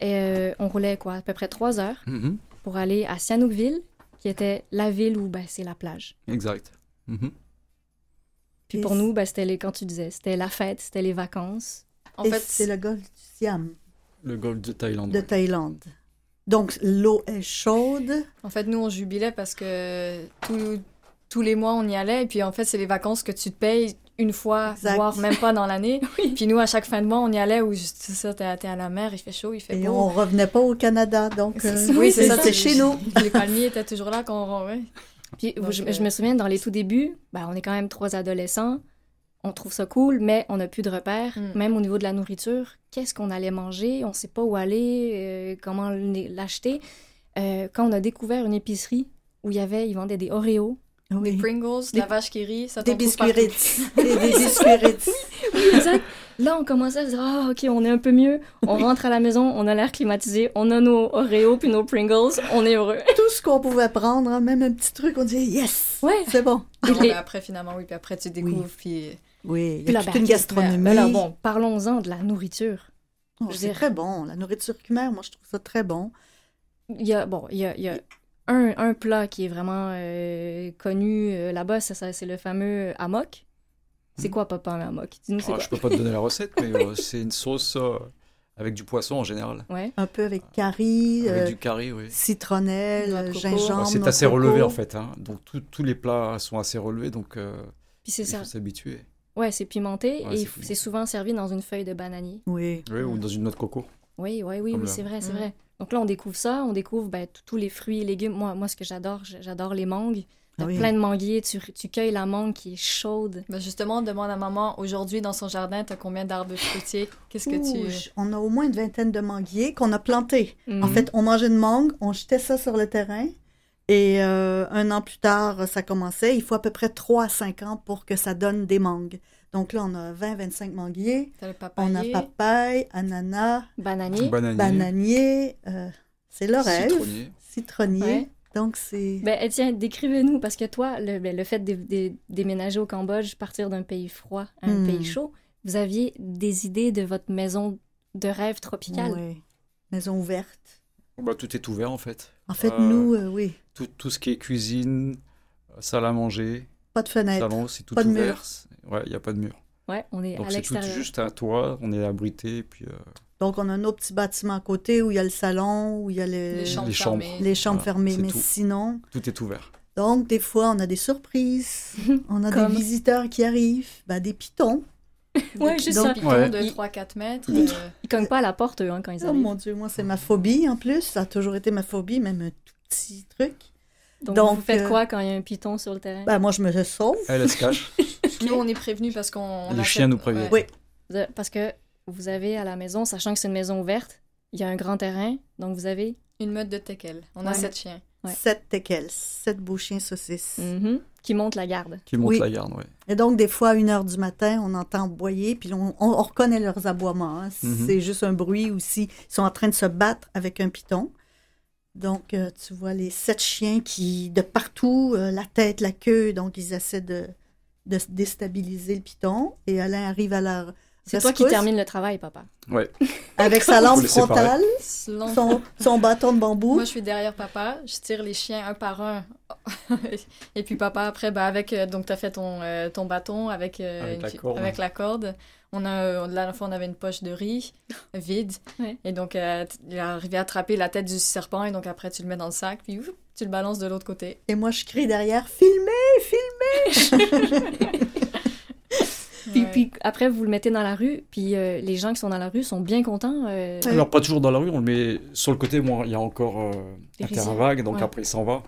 Et euh, on roulait quoi, à peu près trois heures Mhm. pour aller à Sihanoukville, qui était la ville où ben, c'est la plage. Exact. Mhm. Puis Et pour nous, ben, c'était les, quand tu disais, c'était la fête, c'était les vacances. En Et fait, c'est le golfe du Siam Le golfe de Thaïlande. de ouais. Thaïlande. Donc, l'eau est chaude. En fait, nous, on jubilait parce que tous- tous les mois, on y allait. Et puis, en fait, c'est les vacances que tu te payes une fois, Exact. voire même pas dans l'année. Oui. Puis nous, à chaque fin de mois, on y allait où, juste- ça, t'es à, la mer, il fait chaud, il fait Et beau. on revenait pas au Canada. Donc, C'est euh, ça. Oui, c'est ça. c'était chez nous. Les palmiers étaient toujours là quand on... Ouais. Puis Donc, je, euh, je me souviens, dans les tout débuts, ben, on est quand même trois adolescents. On trouve ça cool, mais on n'a plus de repères. Mm. Même au niveau de la nourriture, qu'est-ce qu'on allait manger? On ne sait pas où aller, euh, comment l'acheter. Euh, quand on a découvert une épicerie où il y avait, ils vendaient des Oreos. Des. Pringles, Des- la vache qui rit, ça Des biscuits. Ritz. Des, des biscuits Ritz. exact. Là, on commençait à se dire, ah, OK, on est un peu mieux. On rentre à la maison, on a l'air climatisé, on a nos Oreos puis nos Pringles, on est heureux. Tout ce qu'on pouvait prendre, hein, même un petit truc, on disait yes, Ouais. c'est bon. Et- après, finalement, oui, puis après, tu découvres, puis... Oui, il y a toute ben, une gastronomie. ben, ben bon, parlons-en de la nourriture. Oh, c'est dire- très bon. La nourriture khmer, moi, je trouve ça très bon. Il y a, bon, il y a, il y a un, un plat qui est vraiment euh, connu euh, là-bas, ça, ça, c'est le fameux amok. C'est Mhm. quoi, papa, un amok? Dis-nous, c'est Ah, quoi? je peux pas te donner la recette, mais euh, c'est une sauce euh, avec du poisson en général. Ouais. Un peu avec curry, Avec du curry, oui. citronnelle, gingembre. Ouais, c'est assez coco. relevé en fait. hein. Donc tous les plats sont assez relevés, donc euh, Puis c'est il ça. faut s'habituer. Ouais, c'est pimenté Ouais, et c'est souvent servi dans une feuille de bananier. Oui. Oui, ou dans une noix de coco. Oui, oui, oui, oui, c'est vrai, c'est Mhm. vrai. Donc là, on découvre ça, on découvre ben, tous les fruits et légumes. Moi, moi ce que j'adore, j'adore les mangues. T'as Ah oui. plein de manguiers, tu, tu cueilles la mangue qui est chaude. Ben justement, on demande à maman, aujourd'hui, dans son jardin, t'as combien d'arbres fruitiers? Qu'est-ce que tu... On a au moins une vingtaine de manguiers qu'on a plantés. En Mhm. fait, on mangeait une mangue, on jetait ça sur le terrain. Et euh, un an plus tard, ça commençait. Il faut à peu près 3 à 5 ans pour que ça donne des mangues. Donc là, on a 20-25 manguiers. Le On a papaye, ananas, bananier. Bananier, bananier. euh, c'est le rêve. citronnier. Citronnier. Ouais. Donc c'est... Ben, eh, tiens, décrivez-nous, parce que toi, le, ben, le fait de, de- déménager au Cambodge, partir d'un pays froid à un Hmm. pays chaud, vous aviez des idées de votre maison de rêve tropicale? Ouais. Maison ouverte. Bah, tout est ouvert en fait. En fait, Euh, nous, euh, oui, Tout, tout ce qui est cuisine, euh, salle à manger, pas de fenêtre. salon, c'est tout Pas de mur. ouvert. Ouais, il n'y a pas de mur. Ouais, on est Donc à c'est tout l'extérieur. juste un toit, on est abrité, puis euh, Donc on a un autre petit bâtiment à côté où il y a le salon, où il y a le- Les chambres les chambres. fermées. les chambres Voilà, fermées. c'est Mais tout. sinon, tout est ouvert. donc des fois, on a des surprises. on a Comme? des visiteurs qui arrivent. Ben, des pitons. Ouais, juste ça. pitons Ouais. de Il- 3-4 mètres. Il- euh, Ils cognent pas à la porte, eux, hein, quand ils Oh arrivent. mon Dieu, moi, c'est ma phobie en plus. Ça a toujours été ma phobie, même un tout petit truc. Donc, Donc, vous faites euh, quoi quand il y a un python sur le terrain? Ben, moi, je me sauve. Elle, elle se cache. Nous, on est prévenus parce qu'on... on Les a chiens fait- nous préviennent. Oui. Parce que vous avez à la maison, sachant que c'est une maison ouverte, il y a un grand terrain, donc vous avez... Une meute de teckel. On a. 7 chiens. Ouais. sept teckels, sept bouchées saucisses. Mhm. Qui monte la garde. Qui monte Oui. la garde, ouais. Et donc, des fois, à une heure du matin, on entend boyer, puis on, on- on reconnaît leurs aboiements. hein. Mhm. C'est juste un bruit ou si ils sont en train de se battre avec un python. Donc, euh, tu vois les sept chiens qui, de partout, euh, la tête, la queue, donc ils essaient de, de déstabiliser le python. Et Alain arrive à leur C'est toi qui termine le travail, papa. Ouais. avec sa lampe frontale, son, son bâton de bambou. Moi, je suis derrière papa, je tire les chiens un par un. Et puis papa, après, bah, avec. euh, donc, tu as fait ton, euh, ton bâton avec, euh, Avec une la corde. avec la corde. On a, la dernière fois, on avait une poche de riz vide. Ouais. Et donc, euh, il est arrivé à attraper la tête du serpent. Et donc, après, tu le mets dans le sac. Puis, ouf, tu le balances de l'autre côté. Et moi, je crie derrière, filmez, filmez! Puis, Ouais. puis après, vous le mettez dans la rue, puis euh, les gens qui sont dans la rue sont bien contents. euh. Alors, pas toujours dans la rue, on le met sur le côté. Moi, il y a encore euh, un terrain vague, donc Ouais. après, il s'en va.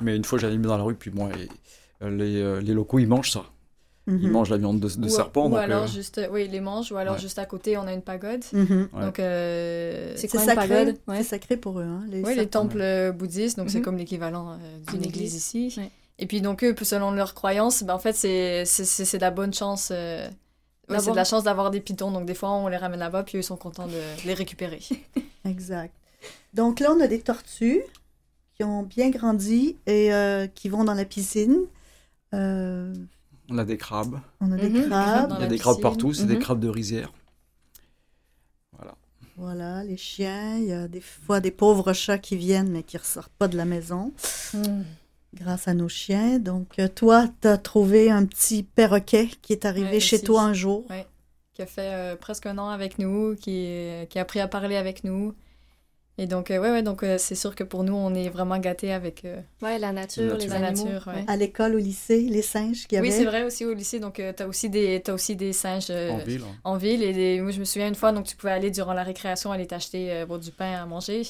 Mais une fois, j'allais mis dans la rue, puis moi, et, euh, les, les locaux, ils mangent ça. Ils Mhm. mangent la viande de, de Ou- serpent. Ou donc, alors, euh, juste. Oui, les manges. Ou alors, Ouais. juste à côté, on a une pagode. Mhm. Donc, euh, C'est C'est quoi une sacré, pagode? Ouais. c'est sacré pour eux. Hein, les Oui, les serpents. temples bouddhistes, donc c'est Mhm. comme l'équivalent euh, d'une D'une église ici. Et puis donc eux, selon leurs croyances, ben, en fait c'est c'est- c'est c'est de la bonne chance. euh, ouais, c'est D'avoir- de la chance d'avoir des pitons. Donc des fois on les ramène là-bas, puis eux ils sont contents de les récupérer. Exact. Donc là, on a des tortues qui ont bien grandi et euh, qui vont dans la piscine. Euh, on a des crabes. on a des Mhm, des crabes Il y a des crabes partout, c'est des Mhm. crabes de rizière. Voilà. Voilà, les chiens. Il y a des fois des pauvres chats qui viennent mais qui ressortent pas de la maison Hmm. Grâce à nos chiens. Donc euh, toi, tu as trouvé un petit perroquet qui est arrivé Ouais, chez toi un jour. Ouais. Qui a fait euh, presque un an avec nous, qui, qui a appris à parler avec nous. Et donc euh, ouais ouais donc euh, c'est sûr que pour nous on est vraiment gâtés avec. euh, Ouais, la nature, les La animaux. nature, ouais. À l'école, au lycée, les singes qu'il y avait. Oui c'est vrai aussi au lycée donc euh, t'as aussi des t'as aussi des singes. euh, En ville. hein. en ville. Et des- moi, je me souviens une fois, donc tu pouvais aller durant la récréation aller t'acheter euh, du pain à manger.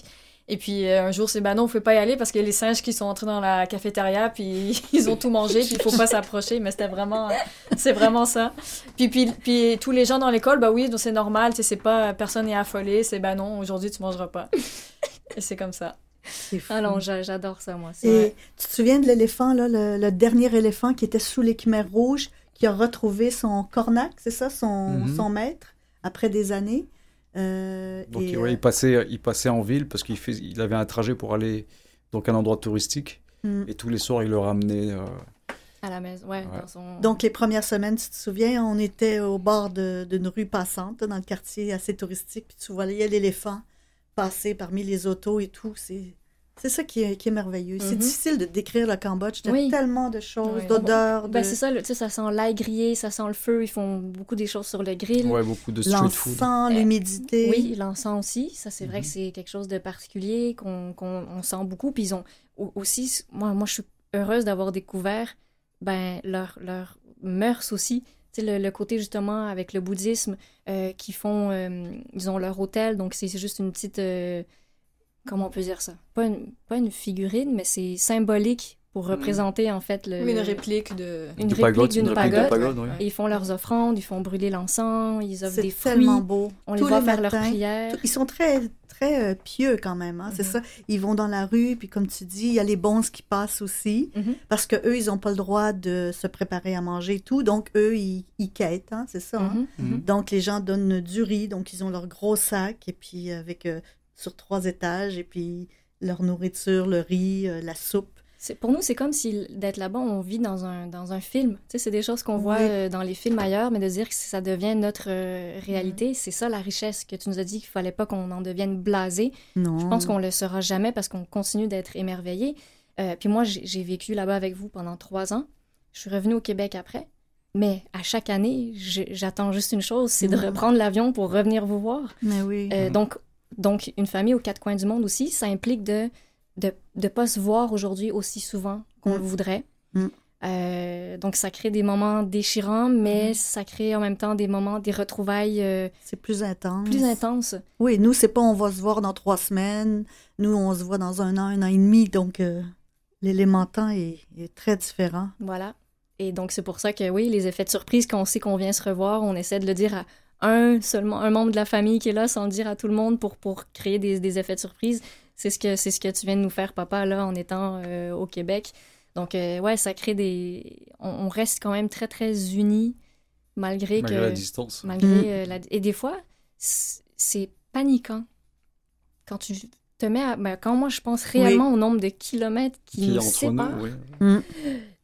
Et puis euh, un jour, c'est ben non, on ne pouvait pas y aller parce qu'il y a les singes qui sont entrés dans la cafétéria, puis ils ont tout mangé, puis il faut pas s'approcher. Mais c'était vraiment, c'est vraiment ça. Puis, puis, puis tous les gens dans l'école, bah oui, donc c'est normal, tu sais, c'est pas, personne n'est affolé, c'est ben non, aujourd'hui tu mangeras pas. Et c'est comme ça. C'est fou. Ah j'adore ça, moi. Et vrai. tu te souviens de l'éléphant, là, le, le dernier éléphant qui était sous les Khmers rouges, qui a retrouvé son cornac, c'est ça, son, Mhm. son maître, après des années? Euh, Donc, et, ouais, euh, il, passait, il passait en ville parce qu'il fait, il avait un trajet pour aller donc à un endroit touristique. mm. Et tous les soirs, il le ramenait. euh, À la maison, ouais, Ouais. dans son... Donc, les premières semaines, tu te souviens, on était au bord d'une rue passante, dans le quartier assez touristique, puis tu voyais l'éléphant passer parmi les autos et tout. C'est c'est ça qui est, qui est merveilleux. C'est Mhm. difficile de décrire le Cambodge. Il y a Oui. tellement de choses, Oui. d'odeurs, de Ben, c'est ça, le- tu sais, ça sent l'ail grillé, ça sent le feu, ils font beaucoup des choses sur le grill. ouais, beaucoup de street food. l'encens, l'humidité. Oui, l'encens aussi. Ça, c'est vrai que c'est quelque chose de particulier qu'on qu'on- on sent beaucoup. Puis ils ont au- aussi, moi, moi je suis heureuse d'avoir découvert ben, leur, leur mœurs aussi. Tu sais, le, le côté justement avec le bouddhisme, euh, qui font, euh, ils ont leur hôtel, donc c'est c'est juste une petite, euh, comment on peut dire ça? Pas une, pas une figurine, mais c'est symbolique pour Mhm. représenter en fait le... Oui, une réplique de. une réplique d'une une réplique de pagode. pagode, ouais. Et ils font leurs offrandes, ils font brûler l'encens, ils offrent des fruits, tellement beau. on les voit les faire leurs prières. Ils sont très, très euh, pieux quand même. hein, C'est Mhm. ça. Ils vont dans la rue, puis comme tu dis, il y a les bons qui passent aussi, Mhm. parce que eux, ils n'ont pas le droit de se préparer à manger et tout. Donc, eux, ils, ils quêtent, hein, c'est ça. hein. Mhm, mhm. Mhm. Donc, les gens donnent du riz, donc ils ont leur gros sac, et puis avec euh, sur trois étages, et puis leur nourriture, le riz, euh, la soupe. C'est- Pour nous, c'est comme si d'être là-bas, on vit dans un, dans un film. Tu sais, c'est des choses qu'on voit euh, dans les films ailleurs, mais de dire que ça devient notre euh, réalité, c'est ça la richesse que tu nous as dit qu'il fallait pas qu'on en devienne blasé. Non. Je pense qu'on le sera jamais parce qu'on continue d'être émerveillé. Euh, puis moi, j'ai j'ai vécu là-bas avec vous pendant trois ans. Je suis revenue au Québec après. Mais à chaque année, je- j'attends juste une chose, c'est de Mhm. reprendre l'avion pour revenir vous voir. Mais oui. Euh, Mhm. donc, donc, une famille aux quatre coins du monde aussi, ça implique de de ne pas se voir aujourd'hui aussi souvent qu'on le Mm. voudrait. Mm. Euh, donc, ça crée des moments déchirants, mais ça crée en même temps des moments, des retrouvailles euh, C'est plus intense. plus intenses. Oui, nous, c'est pas on va se voir dans trois semaines. Nous, on se voit dans un an, un an et demi. Donc, euh, l'élément temps est, est très différent. Voilà. Et donc, c'est pour ça que oui, les effets de surprise, quand on sait qu'on vient se revoir, on essaie de le dire à un seulement, un membre de la famille qui est là sans le dire à tout le monde pour, pour créer des, des effets de surprise. C'est ce que c'est ce que tu viens de nous faire, papa, là, en étant euh, au Québec. Donc, euh, ouais, ça crée des. On, on reste quand même très, très unis, malgré, Malgré que. la distance. Malgré Mm. euh, la... Et des fois, c'est paniquant. Quand tu te mets à... ben, quand moi, je pense réellement au nombre de kilomètres qui Qui nous séparent, nous, oui.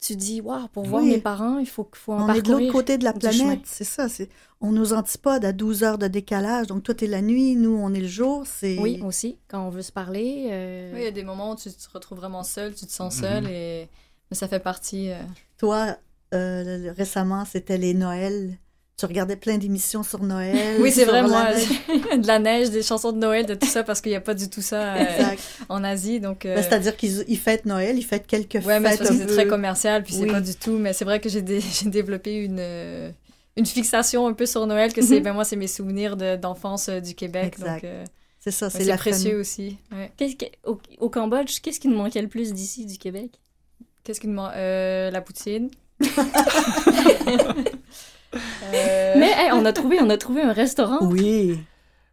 Tu dis, waouh, pour voir Oui. mes parents, il faut, faut en On est de l'autre côté de la planète, c'est ça. c'est- On nous antipode à 12 heures de décalage. Donc, toi, t'es la nuit, nous, on est le jour. C'est... Oui, aussi, quand on veut se parler. euh, Oui, il y a des moments où tu te retrouves vraiment seul, tu te sens Mhm. seul, et... mais ça fait partie. euh, Toi, euh, récemment, c'était les Noëls. Tu regardais plein d'émissions sur Noël. Oui, c'est sur vrai, moi, de la neige, des chansons de Noël, de tout ça, parce qu'il n'y a pas du tout ça euh, en Asie. Donc, euh, Ben, C'est-à-dire qu'ils ils fêtent Noël, ils fêtent quelques ouais, mais c'est fêtes. parce que un c'est peu- très commercial, puis Oui. c'est pas du tout. Mais c'est vrai que j'ai dé- j'ai développé une, euh, une fixation un peu sur Noël, que c'est, Mhm. ben moi, c'est mes souvenirs de- d'enfance euh, du Québec. Exact. Donc, euh, C'est ça, ouais, c'est c'est la précieux famille. aussi. Ouais. qu'est-ce que- au, au Cambodge, qu'est-ce qui nous manquait le plus d'ici, du Québec? Qu'est-ce qu'il demande euh, La poutine. Euh, Mais hey, on, a trouvé, on a trouvé un restaurant Oui.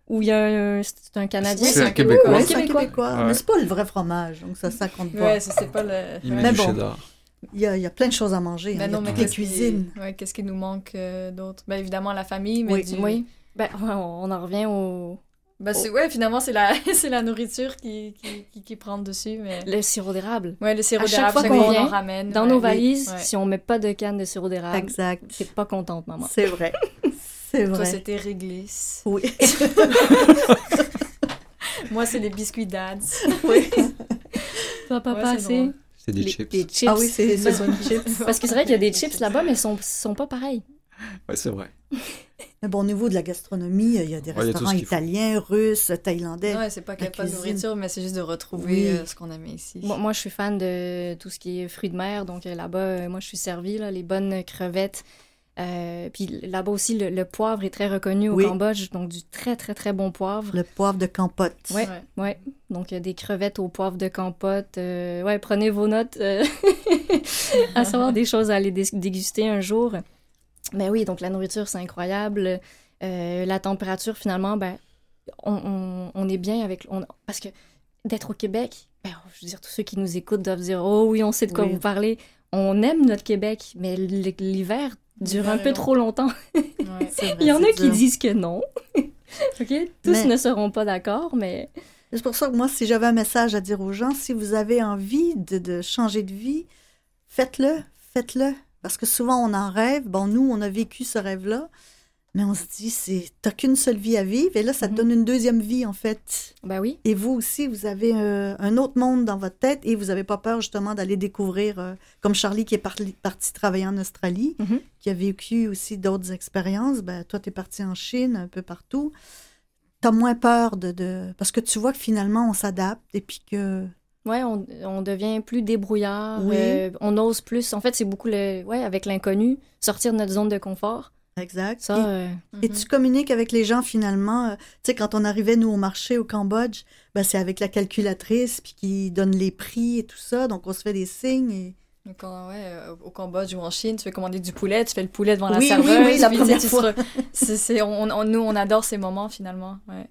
où il y a un, c'est un Canadien. C'est un Québécois. Un c'est un Québécois. Québécois. Ouais. Mais c'est pas le vrai fromage, donc ça, ça compte pas. Ouais, ça, c'est pas le. Il Mais bon. cheddar. Il, y a, il y a plein de choses à manger. hein. Ben il y non, a mais qu'est-ce qui- cuisines. ouais, qu'est-ce qui nous manque euh, d'autre? Ben évidemment la famille, mais Oui, du... Oui. Ben, on en revient au Ben, c'est- ouais, finalement c'est la c'est la nourriture qui, qui, qui, qui prend dessus, mais le sirop d'érable. ouais le sirop À chaque d'érable, fois qu'on on vient, en ramène. Dans ouais. nos Oui. valises, Ouais. si on met pas de canne de sirop d'érable, Exact. t'es pas contente, maman. C'est vrai. C'est Toi vrai. c'était réglisse. Oui. Moi c'est les biscuits dads. oui. Toi, papa, Ouais, c'est c'est des les- chips. les chips. Ah oui, c'est bonne chips. Parce que c'est vrai qu'il y a des chips là-bas, mais ils sont, sont pas pareils. Ouais, c'est vrai. Mais bon, au niveau de la gastronomie, il y a des Ouais, a restaurants faut. italiens, russes, thaïlandais. Ouais, c'est pas qu'il y a pas de nourriture, mais c'est juste de retrouver Oui. euh, ce qu'on aimait ici. Moi, moi, je suis fan de tout ce qui est fruits de mer. Donc euh, là-bas, euh, moi, je suis servie, là, les bonnes crevettes. Euh, puis là-bas aussi, le, le poivre est très reconnu au Oui. Cambodge. Donc du très, très, très bon poivre. Le poivre de campote. Ouais. Ouais. Donc des crevettes au poivre de campote. Euh, ouais, prenez vos notes. euh, à savoir des choses à aller dé- déguster un jour. Mais oui, donc la nourriture, c'est incroyable. Euh, la température, finalement, ben, on, on- on est bien avec... on- parce que d'être au Québec, ben, je veux dire, tous ceux qui nous écoutent doivent dire « Oh oui, on sait de quoi Oui. vous parlez. » On aime notre Québec, mais l'hiver dure un peu long. trop longtemps. Ouais. C'est vrai, Il y en a qui dur. disent que non. OK? Tous Mais- ne seront pas d'accord, mais... C'est pour ça que moi, si j'avais un message à dire aux gens, si vous avez envie de, de changer de vie, faites-le, faites-le. Parce que souvent, on en rêve. Bon, nous, on a vécu ce rêve-là, mais on se dit, c'est t'as qu'une seule vie à vivre, et là, ça te Mhm. donne une deuxième vie, en fait. Ben oui. Et vous aussi, vous avez euh, un autre monde dans votre tête, et vous n'avez pas peur, justement, d'aller découvrir, euh, comme Charlie qui est parti, parti travailler en Australie, Mhm. qui a vécu aussi d'autres expériences. Ben, toi, tu es parti en Chine, un peu partout. Tu as moins peur de, de... Parce que tu vois que finalement, on s'adapte, et puis que Ouais, on, on devient plus débrouillard. Oui. euh, on ose plus. En fait, c'est beaucoup le. Ouais, avec l'inconnu, sortir de notre zone de confort. Exact. Ça, et, euh, et Mhm. tu communiques avec les gens finalement. euh, Tu sais, quand on arrivait, nous, au marché au Cambodge, ben, c'est avec la calculatrice, puis qui donne les prix et tout ça. Donc, on se fait des signes. Et... Donc, on- ouais, au Cambodge ou en Chine, tu fais commander du poulet, tu fais le poulet devant la Oui, oui, serveuse. oui, la tu première tu fois. on, on- nous, on adore ces moments finalement. Ouais.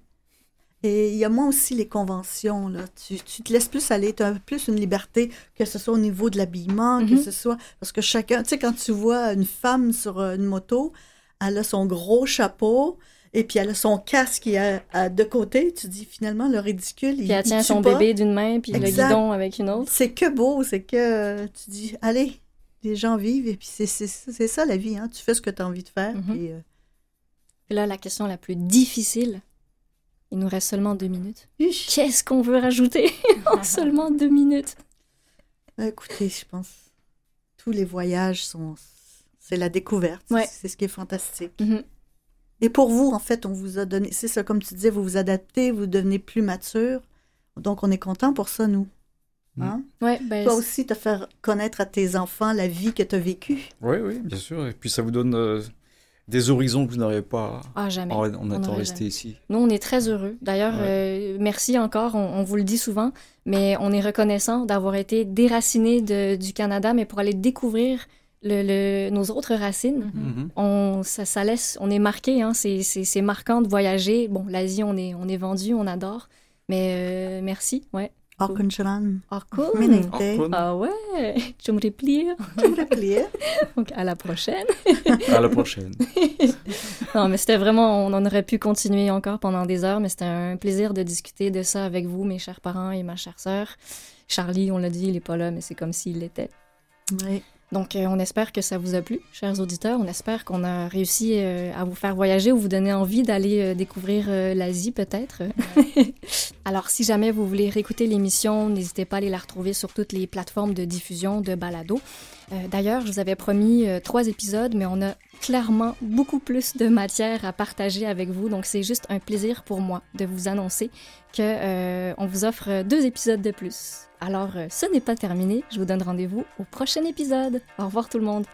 Et il y a moins aussi les conventions. Là. Tu, tu te laisses plus aller, tu as plus une liberté, que ce soit au niveau de l'habillement, que Mhm. ce soit. Parce que chacun. Tu sais, quand tu vois une femme sur euh, une moto, elle a son gros chapeau. Et puis elle a son casque qui est deux côtés. Tu dis finalement le ridicule. puis il, elle il tient tue son pas? bébé d'une main, puis le guidon avec une autre. C'est que beau, c'est que euh, tu dis, allez, les gens vivent et puis c'est ça la vie, hein. tu fais ce que tu as envie de faire. Mhm. puis, euh, Et là, la question la plus difficile. Il nous reste seulement deux minutes. Qu'est-ce qu'on veut rajouter en seulement deux minutes? Euh, Écoutez, je pense tous les voyages sont. C'est la découverte. Ouais. C'est ce qui est fantastique. Mhm. Et pour vous, en fait, on vous a donné. C'est ça, comme tu disais, vous vous adaptez, vous devenez plus mature. Donc, on est content pour ça, nous. Hein? Ouais, ben. Toi aussi, te faire connaître à tes enfants la vie que tu as vécue. Oui, oui, bien sûr. Et puis ça vous donne euh, des horizons que vous n'auriez pas Ah, jamais. en, en étant resté ici. Nous, on est très heureux. D'ailleurs, Ouais. euh, merci encore. On, on vous le dit souvent, mais on est reconnaissant d'avoir été déracinés de- du Canada, mais pour aller découvrir le- le- nos autres racines. Mhm. On, ça, ça laisse, on est marqué, hein, c'est, marquant de voyager. Bon, l'Asie, on est, on est vendu, on adore. Mais euh, merci, ouais. Arkunchalan. Ah, cool. Minute. Ah ouais, je me replie. Donc, à la prochaine. À la prochaine. Non, mais c'était vraiment, on en aurait pu continuer encore pendant des heures, mais c'était un plaisir de discuter de ça avec vous, mes chers parents et ma chère sœur. Charlie, on l'a dit, il est pas là, mais c'est comme s'il l'était. Oui. Donc, euh, on espère que ça vous a plu, chers auditeurs. On espère qu'on a réussi euh, à vous faire voyager ou vous donner envie d'aller euh, découvrir l'Asie, peut-être. Alors, si jamais vous voulez réécouter l'émission, n'hésitez pas à aller la retrouver sur toutes les plateformes de diffusion de balado. D'ailleurs, je vous avais promis trois épisodes, mais on a clairement beaucoup plus de matière à partager avec vous. Donc, c'est juste un plaisir pour moi de vous annoncer que euh, on vous offre deux épisodes de plus. Alors, euh, ce n'est pas terminé. Je vous donne rendez-vous au prochain épisode. Au revoir tout le monde.